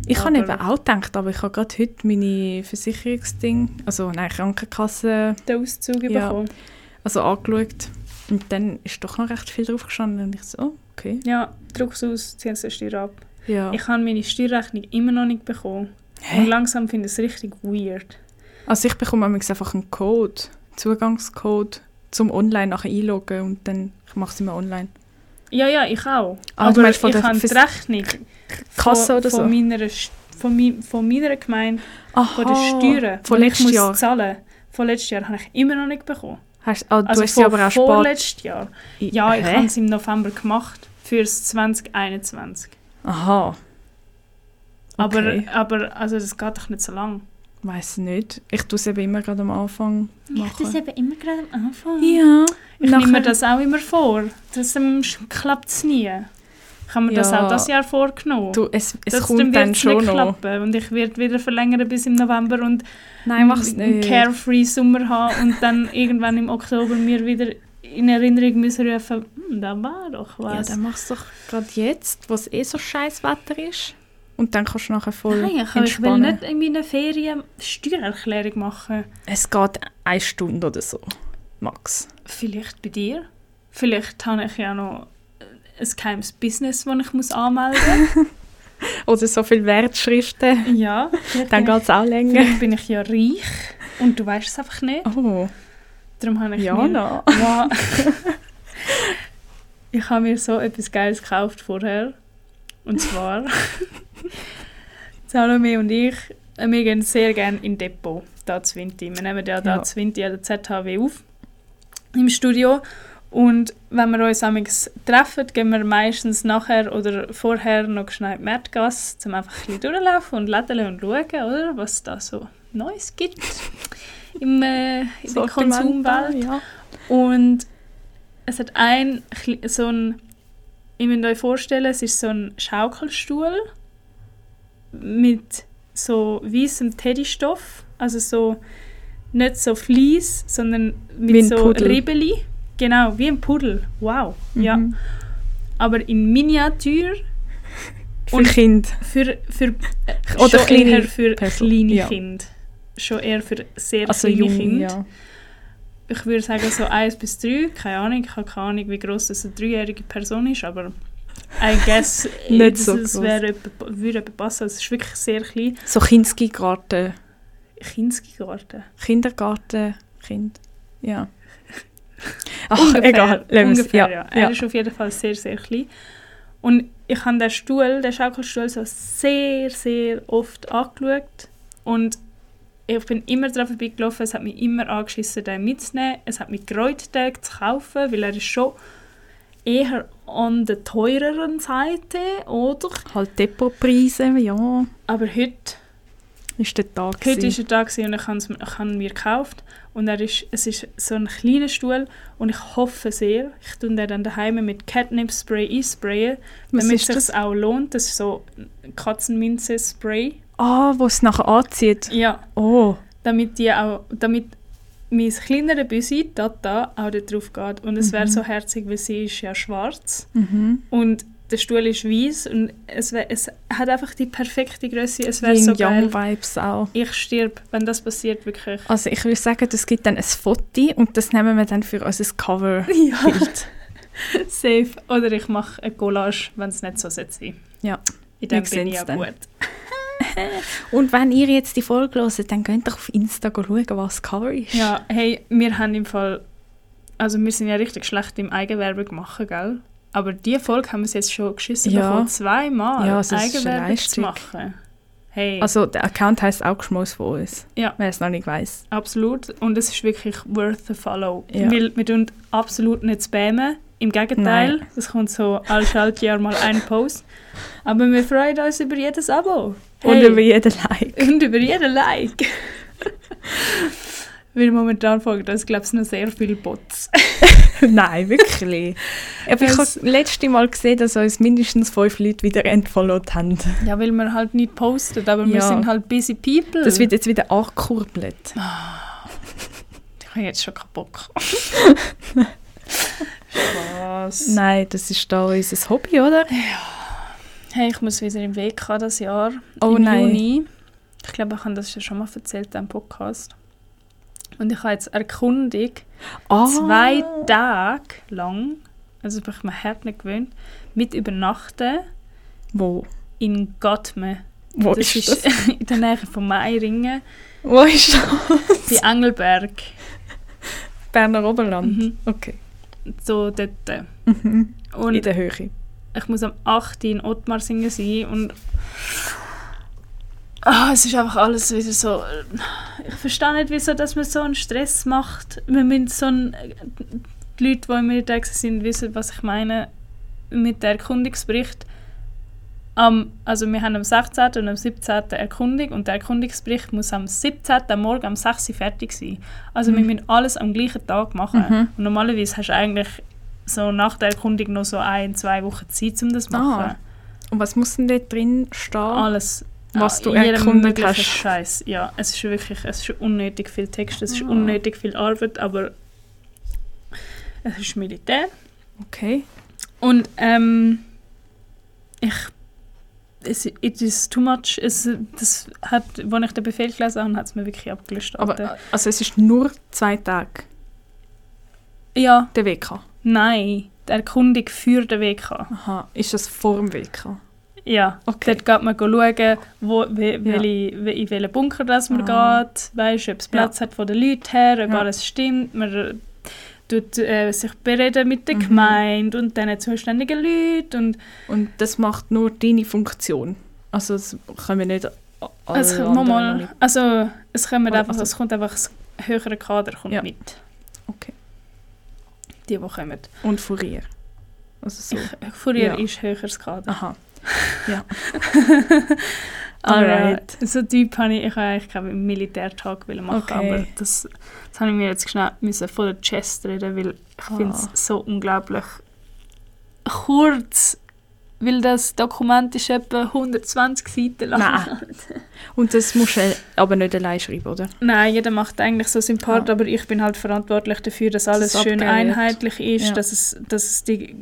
Ich habe eben auch gedacht, aber ich habe gerade heute meine Versicherungsding, also nein, Krankenkasse, Den Auszug Ja. bekommen. also angeschaut. Und dann ist doch noch recht viel drauf gestanden. Und ich so, oh, okay. Ja, druck's aus, ziehen sie die Steuer ab. Ja. Ich habe meine Steuerrechnung immer noch nicht bekommen. Und langsam finde ich es richtig weird. Also ich bekomme einfach einen Code, Zugangscode, zum online nachher einloggen und dann mache ich es immer online. Ja, ja, ich auch. Ah, du aber meinst von ich habe die Rechnung Kasse von, oder so? von, meiner, von, mi, von meiner Gemeinde, von den Steuern, Von ich letztes muss Jahr. zahlen Von letztes Jahr habe ich immer noch nicht bekommen. Hast, ah, du Also hast sie aber auch spät. vorletztes Jahr. Ja, ich habe es im November gemacht. Fürs 2021. Aha. Aber, Okay. aber also das geht doch nicht so lang. Weiß nicht. Ich tue es eben immer gerade am Anfang machen. eben immer gerade am Anfang. ja. Ich nehme mir nachher- das auch immer vor. Das ähm, klappt es nie. Ich habe mir das Ja. auch das Jahr vorgenommen. Du, es, es Trotzdem kommt dann wird's schon nicht noch. klappen. Und ich werde wieder verlängern bis im November und Nein, mach's einen nicht. carefree Sommer haben und dann irgendwann im Oktober mir wieder in Erinnerung müssen rufen, hm, da war doch Ja, was. dann mach's doch gerade jetzt, wo es eh so scheiß Wetter ist. Und dann kannst du nachher voll Nein, ich, ich will nicht in meinen Ferien Steuererklärung machen. Es geht eine Stunde oder so. Max. Vielleicht bei dir. Vielleicht habe ich ja noch ein geheimes Business, das ich muss anmelden muss. Oder so viele Wertschriften. ja. Dann geht es auch länger. vielleicht bin ich ja reich und du weißt es einfach nicht. Oh, Darum habe ich mir... Jana. Wow. ich habe mir so etwas Geiles gekauft vorher. Und zwar... Salome und ich, äh, wir gehen sehr gerne in Depot, da zu Winti. Wir nehmen ja da Ja. zu Winti an der ZHW auf, im Studio. Und wenn wir uns amigs treffen, gehen wir meistens nachher oder vorher noch schnell in die Märtgasse, um einfach ein bisschen durchlaufen und lädeln und schauen, oder, was da so Neues gibt im, äh, in der Konsumwelt. Ja. Und es hat ein, so ein, ihr müsst euch vorstellen, es ist so ein Schaukelstuhl mit so weißem Teddystoff, also so nicht so Vlies, sondern mit so. Ribbeli. Genau, wie ein Pudel. Wow. Ja. Mhm. Aber in Miniatur Für Und- Kind. für, für äh, Oder schon kleine eher für Person, kleine ja. Kinder. Schon eher für sehr Also kleine jung, Kinder. ja. Ich würde sagen so 1 bis 3, keine Ahnung, ich habe keine Ahnung, wie groß das eine dreijährige Person ist, aber I guess Nicht es, so gross. wäre würde etwa passen. Es ist wirklich sehr klein. So Kinski-Garten. Kinski-Garten. Kindergarten. Kind. Ja. Ach, Ungefähr, egal. ungefähr, ja. ja. Er ja. ist auf jeden Fall sehr, sehr klein. Und ich habe den Stuhl, den Schaukelstuhl so sehr, sehr oft angeschaut und ich bin immer daran vorbeigelaufen, es hat mich immer angeschissen, den mitzunehmen. Es hat mich gereut, den zu kaufen, weil er ist schon eher an der teureren Seite, oder? Halt Depotpreise, ja. Aber heute Ist der Tag Heute gewesen. war er da gewesen und ich habe ich ihn mir gekauft. Und er ist, es ist so ein kleiner Stuhl und ich hoffe sehr, ich tue den dann daheim mit Catnip-Spray einsprayen, Was damit es sich auch lohnt. Das ist so Katzenminze-Spray. Ah, wo es nachher anzieht. Ja, Oh. damit die auch, damit mein kleinere Büsi, Tata, auch drauf geht. Und es wäre Mhm. so herzig, weil sie ist ja schwarz Mhm. und der Stuhl ist weiß und es, wär, es hat einfach die perfekte Größe. Es wäre so geil. Young Vibes auch. Ich stirb, wenn das passiert, wirklich. Also ich würde sagen, es gibt dann ein Foto und das nehmen wir dann für unser Cover-Bild. Ja. Safe. Oder ich mache eine Collage, wenn es nicht so sein sollte. Ja. In dem Wir bin ich ja gut. Und wenn ihr jetzt die Folge hört, dann könnt ihr auf Insta schauen, was Cover ist. Ja, hey, wir haben im Fall... Also wir sind ja richtig schlecht im Eigenwerbung machen, gell? Aber diese Folge haben wir es jetzt schon geschissen Ja. bekommen, zweimal Ja, also Eigenwerbung zu machen. Hey, Also der Account heisst auch Geschmaus von uns. Ja. Wer es noch nicht weiss. absolut. Und es ist wirklich worth a follow. Ja. Weil wir tun absolut nicht spammen. Im Gegenteil, Nein. es kommt so alle Schaltjahr mal ein Post. Aber wir freuen uns über jedes Abo. Und über jeden Like. Und über jeden Like. Weil momentan folgen uns, glaube ich, noch sehr viele Bots. Nein, wirklich. Aber ich habe letzte Mal gesehen, dass uns mindestens fünf Leute wieder entfollowt haben. Ja, weil wir halt nicht posten, aber wir Ja. sind halt busy people. Das wird jetzt wieder angekurbelt. ich habe jetzt schon keinen Bock. Spaß. Nein, das ist da unser Hobby, oder? Hey, ich muss wieder im Weg haben das Jahr. Oh Im nein. Juni. Ich glaube, ich habe das ja schon mal erzählt im Podcast. Und ich habe jetzt erkundigt, Ah. zwei Tage lang, also bin ich mir hart nicht gewöhnt, mit Übernachten Wo? in Gottme. Wo Das ist ist das? in der Nähe von Meiringen, Wo ist das? bei Engelberg. Berner Oberland. Mhm. Okay. So dort. Mhm. Und In der Höhe. Ich muss am 8. in Ottmarsingen sein und ah, es ist einfach alles wieder so ich verstehe nicht, wieso dass man so einen Stress macht. Wir müssen so ein, die Leute, die im Militär sind, wissen, was ich meine mit der Erkundungsbericht. Am, also wir haben am 16. und am 17. Erkundung und der Erkundungsbericht muss am 17. am Morgen um 6 Uhr fertig sein. Also wir Mhm. müssen alles am gleichen Tag machen. Mhm. Und normalerweise hast du eigentlich so nach der Erkundung noch so ein, zwei Wochen Zeit, um das zu machen. Ah. Und was muss denn dort drin stehen? Alles. Was ah, du erkundet hast. Scheiß. Ja, es ist wirklich, es ist unnötig viel Text, es ist Ah. unnötig viel Arbeit, aber es ist Militär. Okay. Und ähm, ich es, it is too much. Es, das hat, als ich den Befehl gelesen habe, hat es mir wirklich abgelöscht. Aber also es ist nur zwei Tage ja, der WK. Nein, die Erkundung für den WK. Aha. Ist das vor dem WK? Ja, Okay. dort geht man schauen, wo, wie, welche, wie- in welchen Bunker das man Ah. geht, weißt, ob es Platz hat von den Leuten her, ob Ja. alles stimmt. Man äh, tut äh, sich bereden mit der Mhm. Gemeinde und den zuständigen Leuten. Und Und das macht nur deine Funktion. Also es können nicht a- alle es, kommt noch mal, nicht. also, es, kommt Oder- einfach, also- es kommt einfach das höhere Kader kommt Ja. mit. Okay. Die, die kommen. Und Fourier. Also so. Ich, vor ihr Ja. ist höheres Kader. Aha. Aber Alright. äh, so Typ habe ich, ich habe eigentlich keinen Militärtag machen, Okay. aber das, das habe ich mir jetzt schnell müssen von der Chest reden, weil ich Ah. finde es so unglaublich kurz, weil das Dokument ist etwa 120 Seiten lang. Nein. Und das musst du aber nicht allein schreiben, oder? Nein, jeder macht eigentlich so seinen Part, Ah. aber ich bin halt verantwortlich dafür, dass alles es schön wird. einheitlich ist, Ja. dass, es, dass es die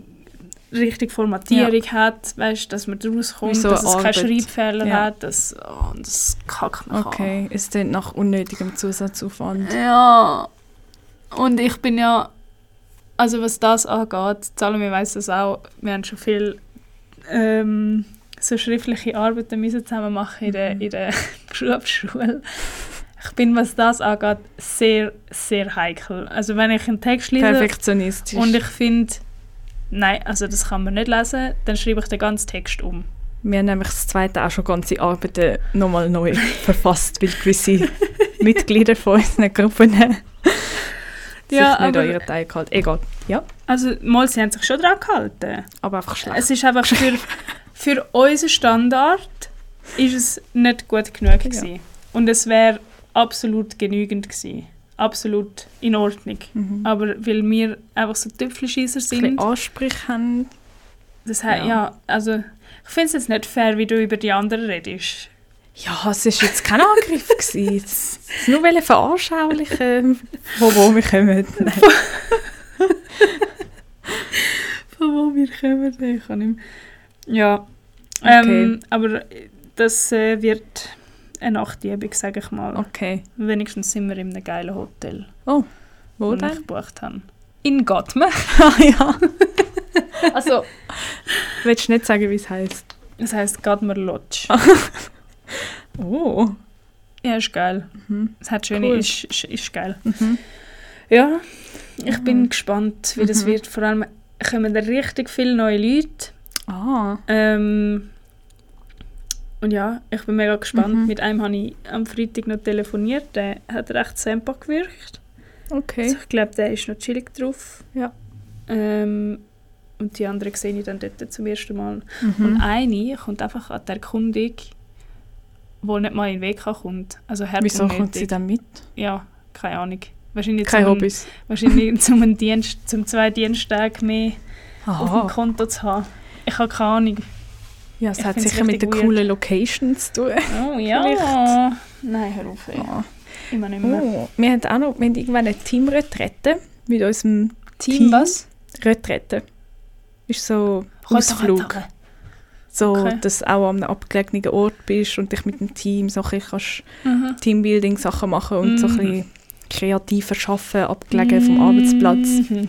richtige Formatierung hat, weißt, dass man rauskommt, Wie so dass es keine Arbeit. Schreibfehler Ja. hat, dass oh, das kackt man Okay. Es klingt nach unnötigem Zusatzaufwand. Ja, und ich bin ja, also was das angeht, Salome weiss das auch, wir haben schon viel ähm, so schriftliche Arbeiten müssen zusammen machen in der, Mhm. in der Berufsschule. Ich bin, was das angeht, sehr, sehr heikel. Also wenn ich einen Text lese Perfektionistisch. und ich finde, nein, also das kann man nicht lesen, dann schreibe ich den ganzen Text um. Wir haben nämlich das zweite auch schon ganze Arbeiten nochmal neu verfasst, weil gewisse Mitglieder von unseren Gruppen sich Ja, nicht aber- an ihren Teil gehalten Egal. Ja, Also mal, sie haben sich schon daran gehalten. aber einfach schlecht. Es ist einfach für, für unseren Standard ist es nicht gut genug gewesen. Und es wäre absolut genügend gewesen. Absolut in Ordnung. Mhm. Aber weil wir einfach so ein bisschen sind, Ansprüche haben. das he- Ja. ja. also ich finde es jetzt nicht fair, wie du über die anderen redest. Ja, es war jetzt kein Angriff. gewesen. Es es nur veranschaulichen, von wo wir kommen. Nein. Von wo wir kommen, ich kann nicht mehr. Ja, ähm, aber das äh, wird eine Nachtübung, sage ich mal. Okay. Wenigstens sind wir in einem geilen Hotel, Wo das ich denn? gebucht habe. In Gottme. Ah ja. Also, Willst du nicht sagen, wie es heisst? es heisst Gadmer Lodge. Oh. Ja, ist geil. Mhm. Es hat schöne, Cool. ist, ist, ist geil. Mhm. Ja, ich bin gespannt, wie das Mhm. wird. Vor allem kommen da richtig viele neue Leute. Ah. Ähm, und ja, ich bin mega gespannt. Mhm. Mit einem habe ich am Freitag noch telefoniert. Der hat recht Sempa gewirkt. Okay. Also ich glaube, der ist noch chillig drauf. Ja. Ähm, und die anderen sehe ich dann dort zum ersten Mal. Und Mhm. eine kommt einfach an die Erkundung, wo nicht mal in den Weg kommt. Also Wieso kommt sie dann mit? Ja, keine Ahnung. Wahrscheinlich Keine zum, Hobbys. Wahrscheinlich zum, einen Dienst, zum zwei Diensttage mehr auf dem Aha. Konto zu haben. Ich habe keine Ahnung. Ja, es Ich hat sicher mit der weird. coolen Location zu tun. Oh ja. Vielleicht. Nein, hör auf. Ja. Immer nicht mehr. Oh, wir haben auch noch wir haben irgendwann eine Teamretrette mit unserem Team, Team. was? Retrette. Ist so Ausflug. So, Okay. dass du auch an einem abgelegenen Ort bist und dich mit dem Team so ein kannst Mhm. Teambuilding-Sachen machen und so ein Mhm. bisschen kreativer arbeiten, abgelegen vom Arbeitsplatz. Mhm.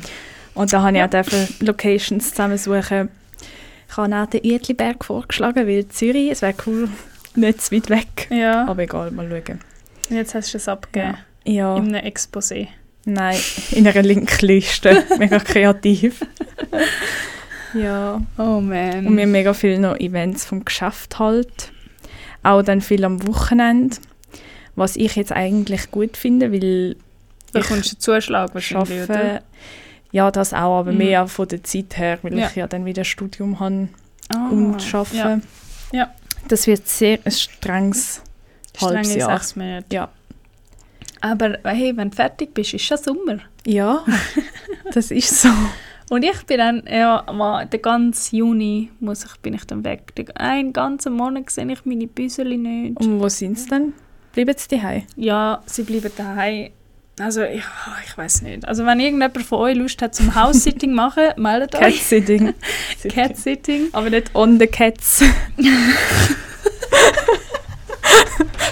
Und da habe ich Ja. auch Locations zusammensuchen. Ich habe auch den Uetliberg vorgeschlagen, weil Zürich, es wäre cool, nicht zu weit weg. Ja, Aber egal, mal schauen. und jetzt hast du es abgegeben. Ja, In einem Exposé. nein, in einer Linkliste. mega kreativ. ja, Oh man. und wir haben mega viele noch Events vom Geschäft halt. Auch dann viel am Wochenende. Was ich jetzt eigentlich gut finde, weil da ich kommst du Zuschlag wahrscheinlich, oder? Ja, das auch, aber Mhm. mehr von der Zeit her, weil Ja. ich ja dann wieder Studium habe Ah, und arbeite. Ja. Ja. Das wird sehr ein strenges halbes Strenge Jahr. sechs Monate. Ja. Aber hey, wenn du fertig bist, ist schon Sommer. Ja, das ist so. Und ich bin dann, ja, mal, den ganzen Juni muss ich, bin ich dann weg. Den, einen ganzen Monat sehe ich meine Büseli nicht. Und wo sind sie dann? Bleiben sie daheim? Ja, sie bleiben daheim. Also ich, ich weiß nicht. Also wenn irgendjemand von euch Lust hat zum House-Sitting machen, meldet euch. Cat-Sitting. Cat-Sitting. Aber nicht on the cats.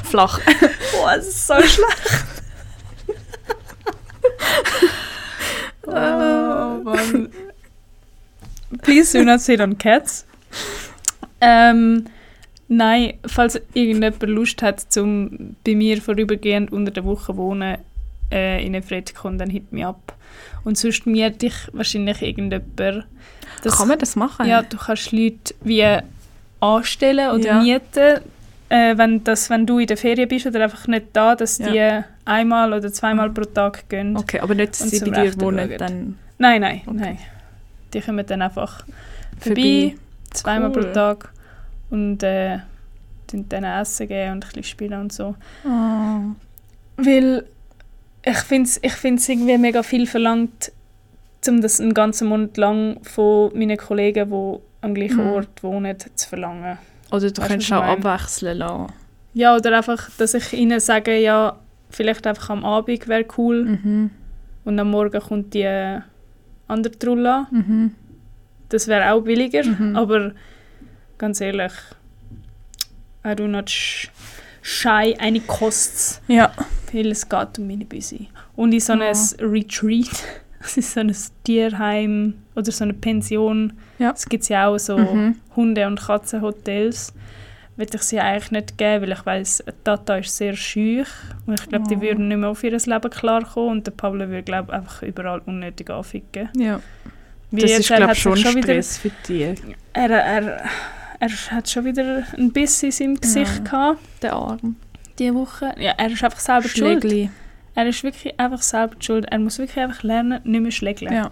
Flach. Boah, es ist so schlecht. Oh Mann. Please do not sit on cats. Ähm, nein, falls irgendjemand Lust hat, zum bei mir vorübergehend unter der Woche wohnen, äh, in Efred kommen, dann hit mich ab. Und sonst miete ich wahrscheinlich irgendjemand. Das- Kann man das machen? ja, du kannst Leute wie anstellen oder Ja. mieten, äh, wenn, das, wenn du in der Ferien bist oder einfach nicht da, dass Ja. die einmal oder zweimal pro Tag gehen. Okay, aber nicht, dass sie bei dir wohnen, dann Nein, nein, Okay. nein. Die kommen dann einfach vorbei, vorbei. zweimal Cool. pro Tag und äh, dann Essen geben und ein bisschen spielen und so. Oh. Weil ich finde es ich find's irgendwie mega viel verlangt, um das einen ganzen Monat lang von meinen Kollegen, die am gleichen Mhm. Ort wohnen, zu verlangen. Oder du Weißt könntest auch abwechseln lassen. Ja, oder einfach, dass ich ihnen sage, ja, vielleicht einfach am Abend wäre cool Mhm. und am Morgen kommt die andere Trulla. Mhm. Das wäre auch billiger, Mhm. aber ganz ehrlich, I do not sh shy any costs, Ja. weil es geht um meine Büsi. Und in so Ja. ein Retreat, das ist so ein Tierheim oder so eine Pension, Ja. es gibt ja auch so Mhm. Hunde- und Katzenhotels, würde ich sie eigentlich nicht geben, weil ich weiss, Tata ist sehr schüch und ich glaube, Oh. die würden nicht mehr auf ihr Leben klarkommen und der Pablo würde, glaube einfach überall unnötig anficken. ja. Wie Das ist, er glaube schon wieder, Stress für dich, er, er, er hat schon wieder ein Biss in seinem Gesicht Ja. gehabt, der Arm. diese Woche. Ja, er ist einfach selber schuld. Schlägli. Er ist wirklich einfach selber schuld. Er muss wirklich einfach lernen, nicht mehr schlägeln. Ja.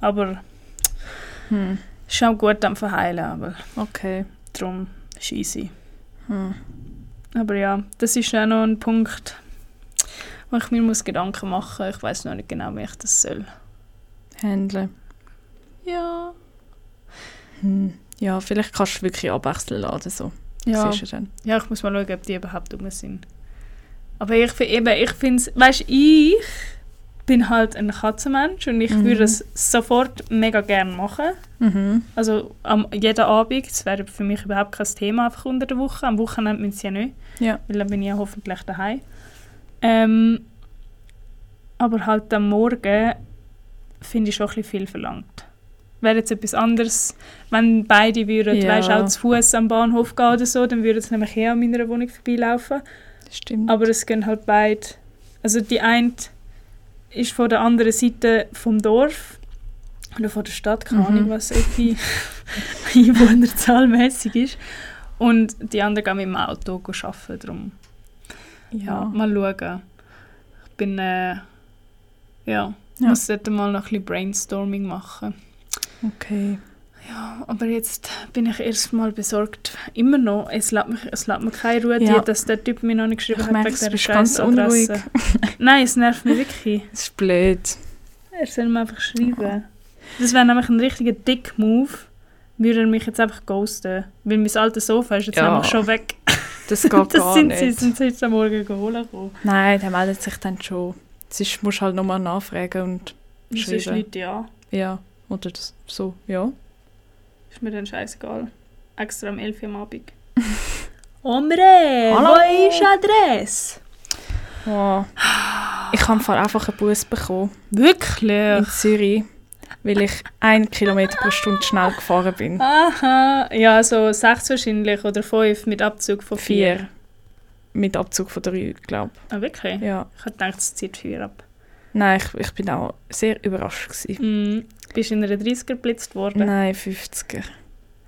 Aber Hm. es ist auch gut am Verheilen, aber Okay. darum ist easy. Hm. Aber ja, das ist auch noch ein Punkt, wo ich mir muss Gedanken machen muss. Ich weiß noch nicht genau, wie ich das soll. Handeln. Ja. Hm. Ja, vielleicht kannst du wirklich abwechseln lassen. So. Ja, du ja ich muss mal schauen, ob die überhaupt rum sind. Aber ich, eben, ich finde es, weißt ich bin halt ein Katzenmensch und ich Mhm. würde es sofort mega gerne machen. Mhm. Also am, jeden Abend, das wäre für mich überhaupt kein Thema einfach unter der Woche. Am Wochenende müssen sie ja nicht, Ja. weil dann bin ich ja hoffentlich daheim. Ähm, aber halt am Morgen finde ich schon ein bisschen viel verlangt. wäre jetzt etwas anderes, wenn beide würden, Ja. weißt, auch zu Fuß am Bahnhof gehen oder so, dann würden sie nämlich eher an meiner Wohnung vorbeilaufen. Stimmt. Aber es gehen halt beide. Also die eine ist von der anderen Seite vom Dorf oder von der Stadt, keine Mhm. Ahnung, was irgendwie einwohnerzahlmäßig ist. Und die andere gehen mit dem Auto arbeiten. Darum. Ja, ja. mal schauen. Ich bin, äh, ja, Ja. muss dort mal noch ein bisschen Brainstorming machen. Okay. Ja, aber jetzt bin ich erst mal besorgt. Immer noch. Es lässt, mich, es lässt mir keine Ruhe, Ja. dass der Typ mir noch nicht geschrieben Ich hat merke, wegen dieser ganz unruhig. Nein, es nervt mich wirklich. Das ist blöd. Er soll mir einfach schreiben. Das wäre nämlich ein richtiger Dick-Move, würde er mich jetzt einfach ghosten. Weil mein altes Sofa ist jetzt Ja. nämlich schon weg. Das geht Das gar sind nicht. sie, sind sie jetzt am Morgen geholt gekommen. Nein, der meldet sich dann schon. Sonst musst du halt nochmal nachfragen und Und sonst Schreiben. Leute ja. ja, oder das, so, ja. Ist mir dann scheißegal. Extra am 11 Uhr am Abend. Omre, Hallo. wo ist Adresse? Oh. Ich habe einfach einen Bus bekommen in Wirklich? Zürich, weil ich 1 Kilometer pro Stunde schnell gefahren bin. Aha, ja, so 6 wahrscheinlich oder 5 mit Abzug von 4. Vier. Mit Abzug von drei, glaube Ah, wirklich? ich. Ja. Ich hätte gedacht, es zieht 4 ab. Nein, ich, ich bin auch sehr überrascht. Gewesen. Mm, bist du in einer 30er geblitzt worden? Nein, 50er.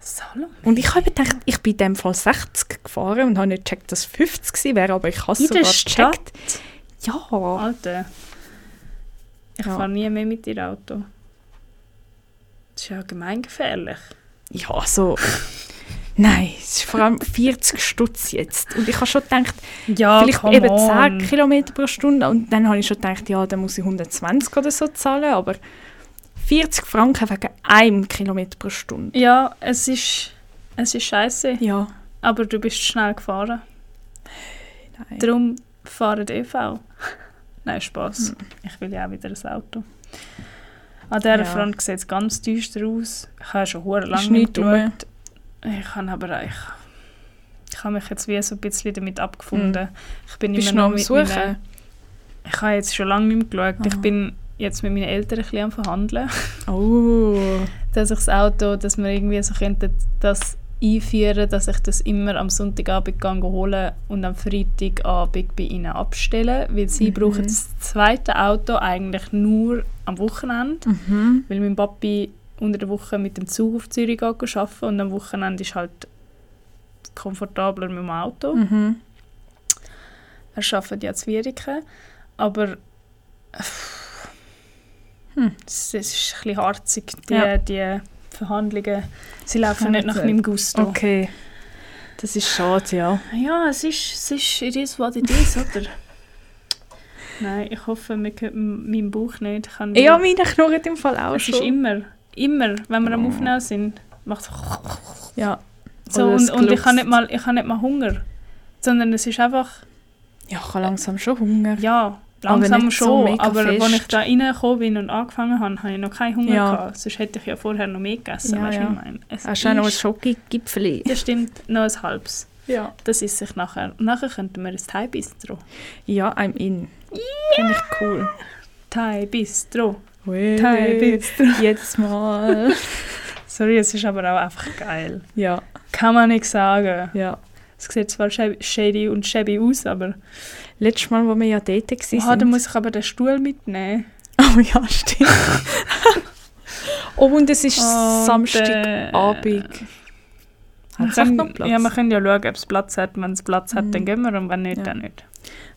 Salom. Und ich habe gedacht, ich bin in dem Fall 60 gefahren und habe nicht gecheckt, dass es 50 gewesen wäre, aber ich habe es sogar gecheckt. Ja. Alter. Ich Ja. fahre nie mehr mit dir Auto. Das ist ja gemeingefährlich. Ja, so. Nein, es ist vor allem 40 Stutz jetzt. Und ich habe schon gedacht, Ja, vielleicht eben 10 Kilometer pro Stunde. Und dann habe ich schon gedacht, ja, dann muss ich 120 oder so zahlen. Aber 40 Franken wegen einem Kilometer pro Stunde. Ja, es ist, es ist scheiße. Ja. Aber du bist schnell gefahren. Nein. Darum fahren ÖV. Nein, Spaß. Hm. Ich will ja auch wieder ein Auto. An dieser Ja. Front sieht es ganz düster aus. Ich habe schon Ist lange nicht geschaut. Ich habe aber ich, ich habe mich jetzt wie so ein bisschen damit abgefunden. Ich bin Hm. Bist immer noch noch mit meinen, Ich habe jetzt schon lange nicht mehr geschaut. Ich Ah. bin jetzt mit meinen Eltern ein bisschen am verhandeln, Oh. dass ich das Auto, dass wir irgendwie so könnten das einführen, dass ich das immer am Sonntagabend gehe holen und am Freitagabend bei ihnen abstellen, weil sie Mhm. brauchen das zweite Auto eigentlich nur am Wochenende, Mhm. weil mein Papi unter der Woche mit dem Zug auf Zürich arbeiten und am Wochenende ist halt komfortabler mit dem Auto. Mhm. Er arbeitet ja zu Wieriken, aber Hm. es, es ist ein bisschen harzig, die, Ja. die Verhandlungen. Sie laufen nicht ich nach meinem Gusto. Okay. Das ist schade, ja. Ja, es ist, es ist it is what it is, oder? Nein, ich hoffe, wir hören meinen Bauch nicht. Ich kann Ja, meine knurren im Fall auch es schon. ist immer, immer, wenn wir am Oh. Aufnehmen sind, macht es ja. so. Es Und, und ich habe nicht, mal, ich habe nicht mal Hunger, sondern es ist einfach, Ja, ich habe langsam schon Hunger. ja, langsam so schon, mega aber als fest. ich da reingekommen bin und angefangen habe, habe ich noch keinen Hunger Ja. gehabt. Sonst hätte ich ja vorher noch mehr gegessen, Ja, weißt du, ja. ich meine? Es Hast du auch noch ein ist- Schokogipfeli? Das stimmt, noch ein halbes. Ja. Das ist sich nachher. Und nachher könnten wir ein Thai-Bistro. Ja, I'm in. Finde ich cool. Thai-Bistro. Thai-Bistro. Jedes Mal. Sorry, es ist aber auch einfach geil. ja, Kann man nicht sagen. ja. Es sieht zwar shady und shabby aus, aber... Letztes Mal, wo wir ja dort waren. Ah, dann muss ich aber den Stuhl mitnehmen. Oh ja, stimmt. oh, und es ist Und, Samstagabend. Hat es echt noch Platz? ja, wir können ja schauen, ob es Platz hat. Wenn es Platz hat, dann Mhm. gehen wir und wenn nicht, Ja. dann nicht.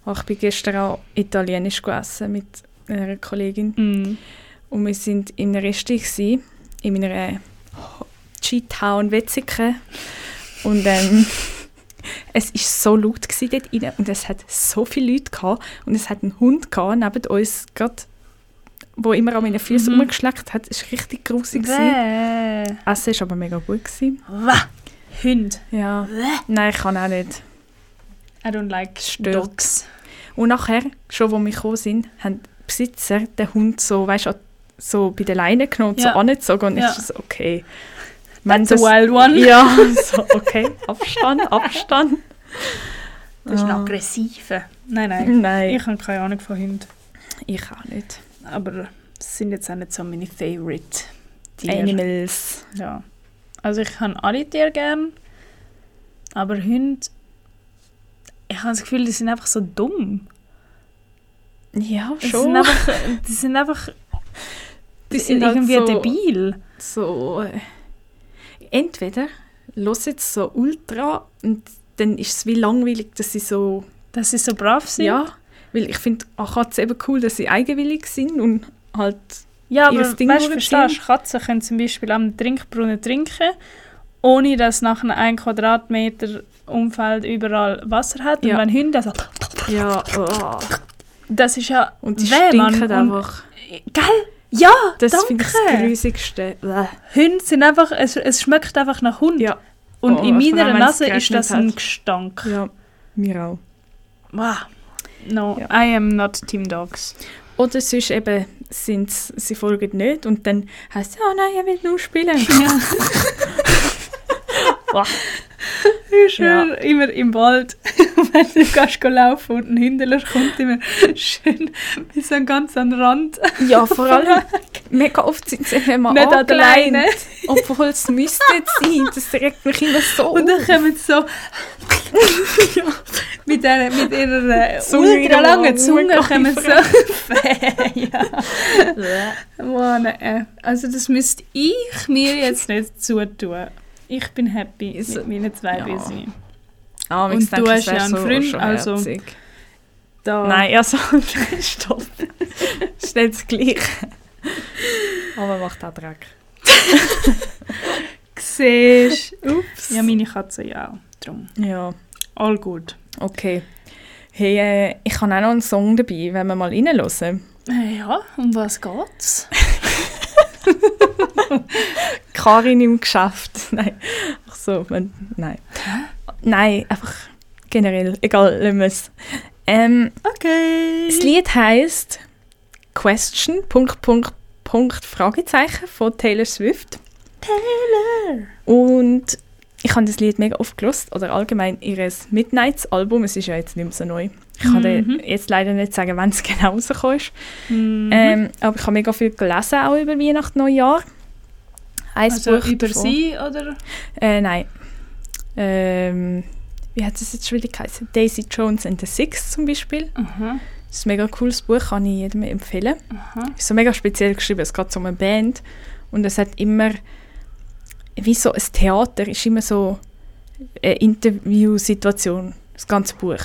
Oh, ich bin gestern auch italienisch gegessen mit einer Kollegin. Mm. Und wir sind in Restaurant, gewesen, in einer G-Town Wetzikon. Und ähm, es war so laut dort rein und es hat so viele Leute gehabt. Und es hat einen Hund gehabt, neben uns, grad, wo immer an meinen Füßen Mhm. rumgeschleckt hat. Es war richtig. Bäh. Essen war aber mega gut. Gewesen. Hund. Ja. Nein, ich kann auch nicht. I don't like Stört. dogs. Und nachher, schon wo wir gekommen sind, haben die Besitzer den Hund so, weißt, so bei der Leine genommen und Ja. so angezogen. Und Ja. ich so, okay. That's a wild one. Ja, so, okay. Abstand, Abstand. Das ist ein Ah. aggressiver. Nein, nein. Nein, ich, habe keine Ahnung von Hunden. ich auch nicht. Aber es sind jetzt auch nicht so meine Favorite Tiere. Animals. Ja. Also ich habe alle Tiere gern, aber Hunde, ich habe das Gefühl, die sind einfach so dumm. Ja, Die schon. sind einfach, die sind einfach Die sind halt irgendwie so- debil. so äh, entweder los jetzt so ultra und dann ist es wie langweilig, dass sie so Dass sie so brav sind. ja, weil ich finde an Katzen eben cool, dass sie eigenwillig sind und halt Ja, aber ihr weißt Ding durchziehen. verstehst Katzen können zum Beispiel am Trinkbrunnen trinken, ohne dass nach einem 1 Quadratmeter Umfeld überall Wasser hat. Und Ja. wenn Hunde so, ja oh. das ist ja und sie weh, Mann. stinken Und- einfach. Gell? Ja, Das danke. finde ich das Grusigste. Hunde sind einfach, es, es schmeckt einfach nach Hund. Ja, Und Oh, in von meiner Nase ist das ein. Gestank. ja, mir auch. Wow. No, Ja. I am not Team Dogs. Oder sonst eben, sind's, sie folgen nicht und dann heisst es, oh nein, er will nur spielen. Wow. Ich schwöre, immer im Wald, wenn du gehst laufen und ein Hündler kommt immer schön bis so ganz an den Rand. Ja, vor allem, mega oft sind sie immer Nicht an der angeleint, Leine. obwohl es müsste sein. Das regt mich immer so Und dann auf. kommen sie so mit, der, mit ihrer äh, Zunge ultra langen Zunge kommen Mund so ja. Nee. Also das müsste ich mir jetzt nicht zutun. Ich bin happy So- mit meinen zwei ja. Büsi. Ah, Und du hast ja einen Freund, also- Da. Nein, also, stopp. Ist nicht das Gleiche. Aber macht auch Dreck. Siehst Ups. Ja, meine Katze ja auch. Drum. Ja, All gut. okay. Hey, äh, ich habe auch noch einen Song dabei, wenn wir mal reinhören. Äh, ja, um was geht's? Karin im Geschäft. Nein. Ach so, wenn, nein. Nein, einfach generell. Egal, lassen wir es. Ähm, Okay. das Lied heisst Question, Punkt, Punkt, Punkt, Fragezeichen von Taylor Swift. Taylor. Und ich habe das Lied mega oft gelost oder allgemein ihres Midnights-Album. Es ist ja jetzt nicht mehr so neu. Ich kann Mhm. jetzt leider nicht sagen, wann es genau rausgekommen ist. Mhm. Ähm, aber ich habe mega viel gelesen, auch über Weihnachten, Neujahr. Ein also Buch über davon- sie oder? Äh, nein. Ähm, wie hat es jetzt schon wieder geheißen? Daisy Jones and the Six zum Beispiel. Aha. Das ist ein mega cooles Buch, kann ich jedem empfehlen. Aha. ist so mega speziell geschrieben. Es geht um eine Band und es hat immer wie so ein Theater ist immer so eine Interviewsituation. Das ganze Buch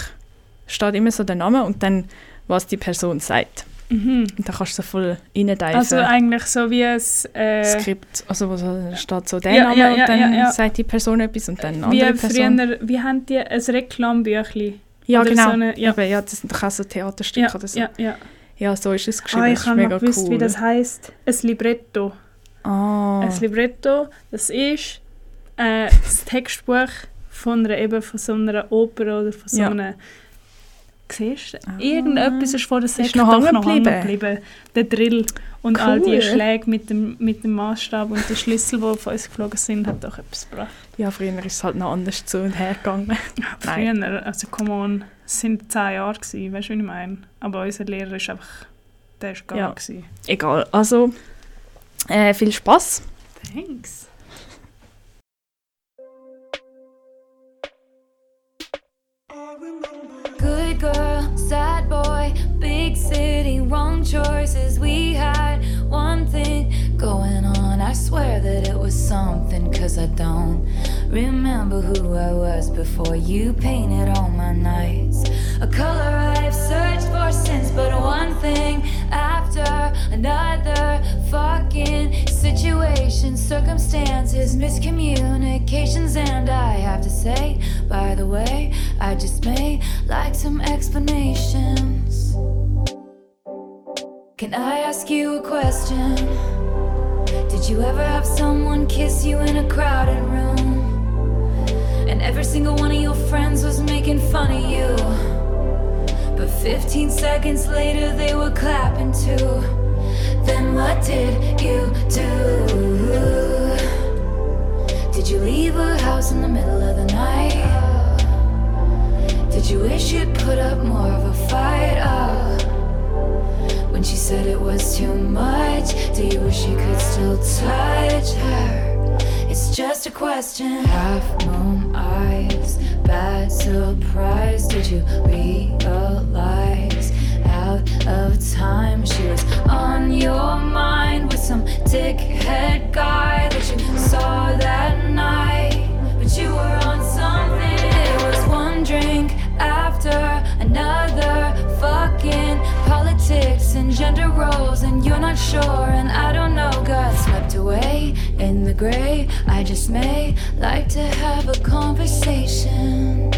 steht immer so der Name und dann was die Person sagt. Mhm. Und dann kannst du so voll reindeifen. Also eigentlich so wie es äh, Skript, also wo so, steht so der Ja, Name ja, ja, und dann sagt die Person etwas und dann eine wie andere Person. früher, wie haben die ein Reklambüchli? ja, oder genau. so eine- ja. Eben, ja, das sind doch auch so Theaterstücke Ja, oder so. ja, ja. Ja, so ist es geschrieben. Ah, ich habe gewusst, cool. wie das heisst. Ein Libretto. Ah. Ein Libretto, das ist äh, das Textbuch von einer, eben von so einer Oper oder von so Ja. einer... Siehst du? Ah. Irgendetwas ist vor der Sekt noch hängen geblieben? geblieben. Der Drill und all die Cool. Schläge mit dem, mit dem Maßstab und der Schlüssel, die auf uns geflogen sind, hat doch etwas gebracht. Ja, früher ist es halt noch anders zu und her gegangen. Nein. Früher, also come on, es sind zehn Jahre gewesen, weißt du, wie ich meine? Aber unser Lehrer ist einfach, der ist gar ja. gewesen. Egal, also äh, viel Spaß. Thanks. Good girl, sad boy, big city, wrong choices. We had one thing going on. I swear that it was something, cause I don't remember who I was before you painted all my nights. A color I've searched for since, but one thing after another fucking situation, circumstances, miscommunications, and I have to say, by the way, I just may like some explanations. Can I ask you a question? Did you ever have someone kiss you in a crowded room? Single one of your friends was making fun of you. But 15 seconds later, they were clapping too. Then what did you do? Did you leave her house in the middle of the night? Did you wish you'd put up more of a fight? Oh, When she said it was too much, do you wish you could still touch her? Just a question. Half moon eyes, bad surprise. Did you realize? Out of time, she was on your mind with some dickhead guy that you saw that night. But you were on something. It was one drink after another. Fucking politics and gender roles, and you're not sure, and I don't know. Got swept away in the gray. I just may like to have a conversation.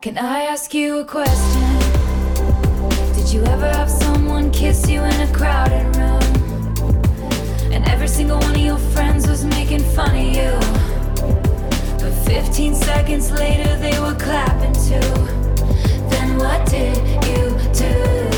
Can I ask you a question? Did you ever have someone kiss you in a crowded room? And every single one of your friends was making fun of you. But 15 seconds later, they were clapping too. Then what did you do?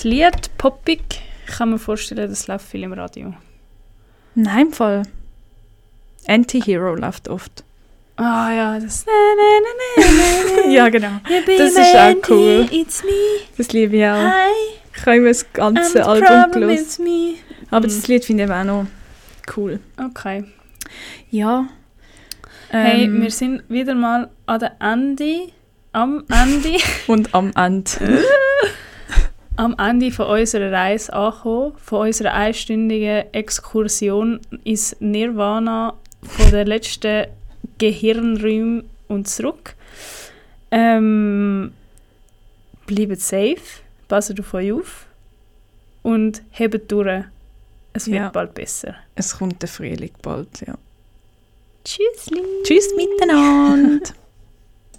Cooles Lied, poppig. Ich kann mir vorstellen, das läuft viel im Radio. Nein, im Fall. Anti-Hero läuft oft. Ah ja, das... ja, genau. Das ist auch cool. It's me. Das liebe ich auch. Hi. Ich habe immer das ganze Album gelesen. Aber das Lied finde ich auch noch cool. Okay. Ja. Hey, Ähm, wir sind wieder mal an der Ende, am Ende, und am Ende. am Ende von unserer Reise angekommen, von unserer einstündigen Exkursion ins Nirvana von den letzten Gehirnräumen und zurück. Ähm, bleibt safe, passt auf euch auf und hebt durch. Es wird Ja. bald besser. Es kommt der Frühling bald, ja. Tschüssli! Tschüss miteinander!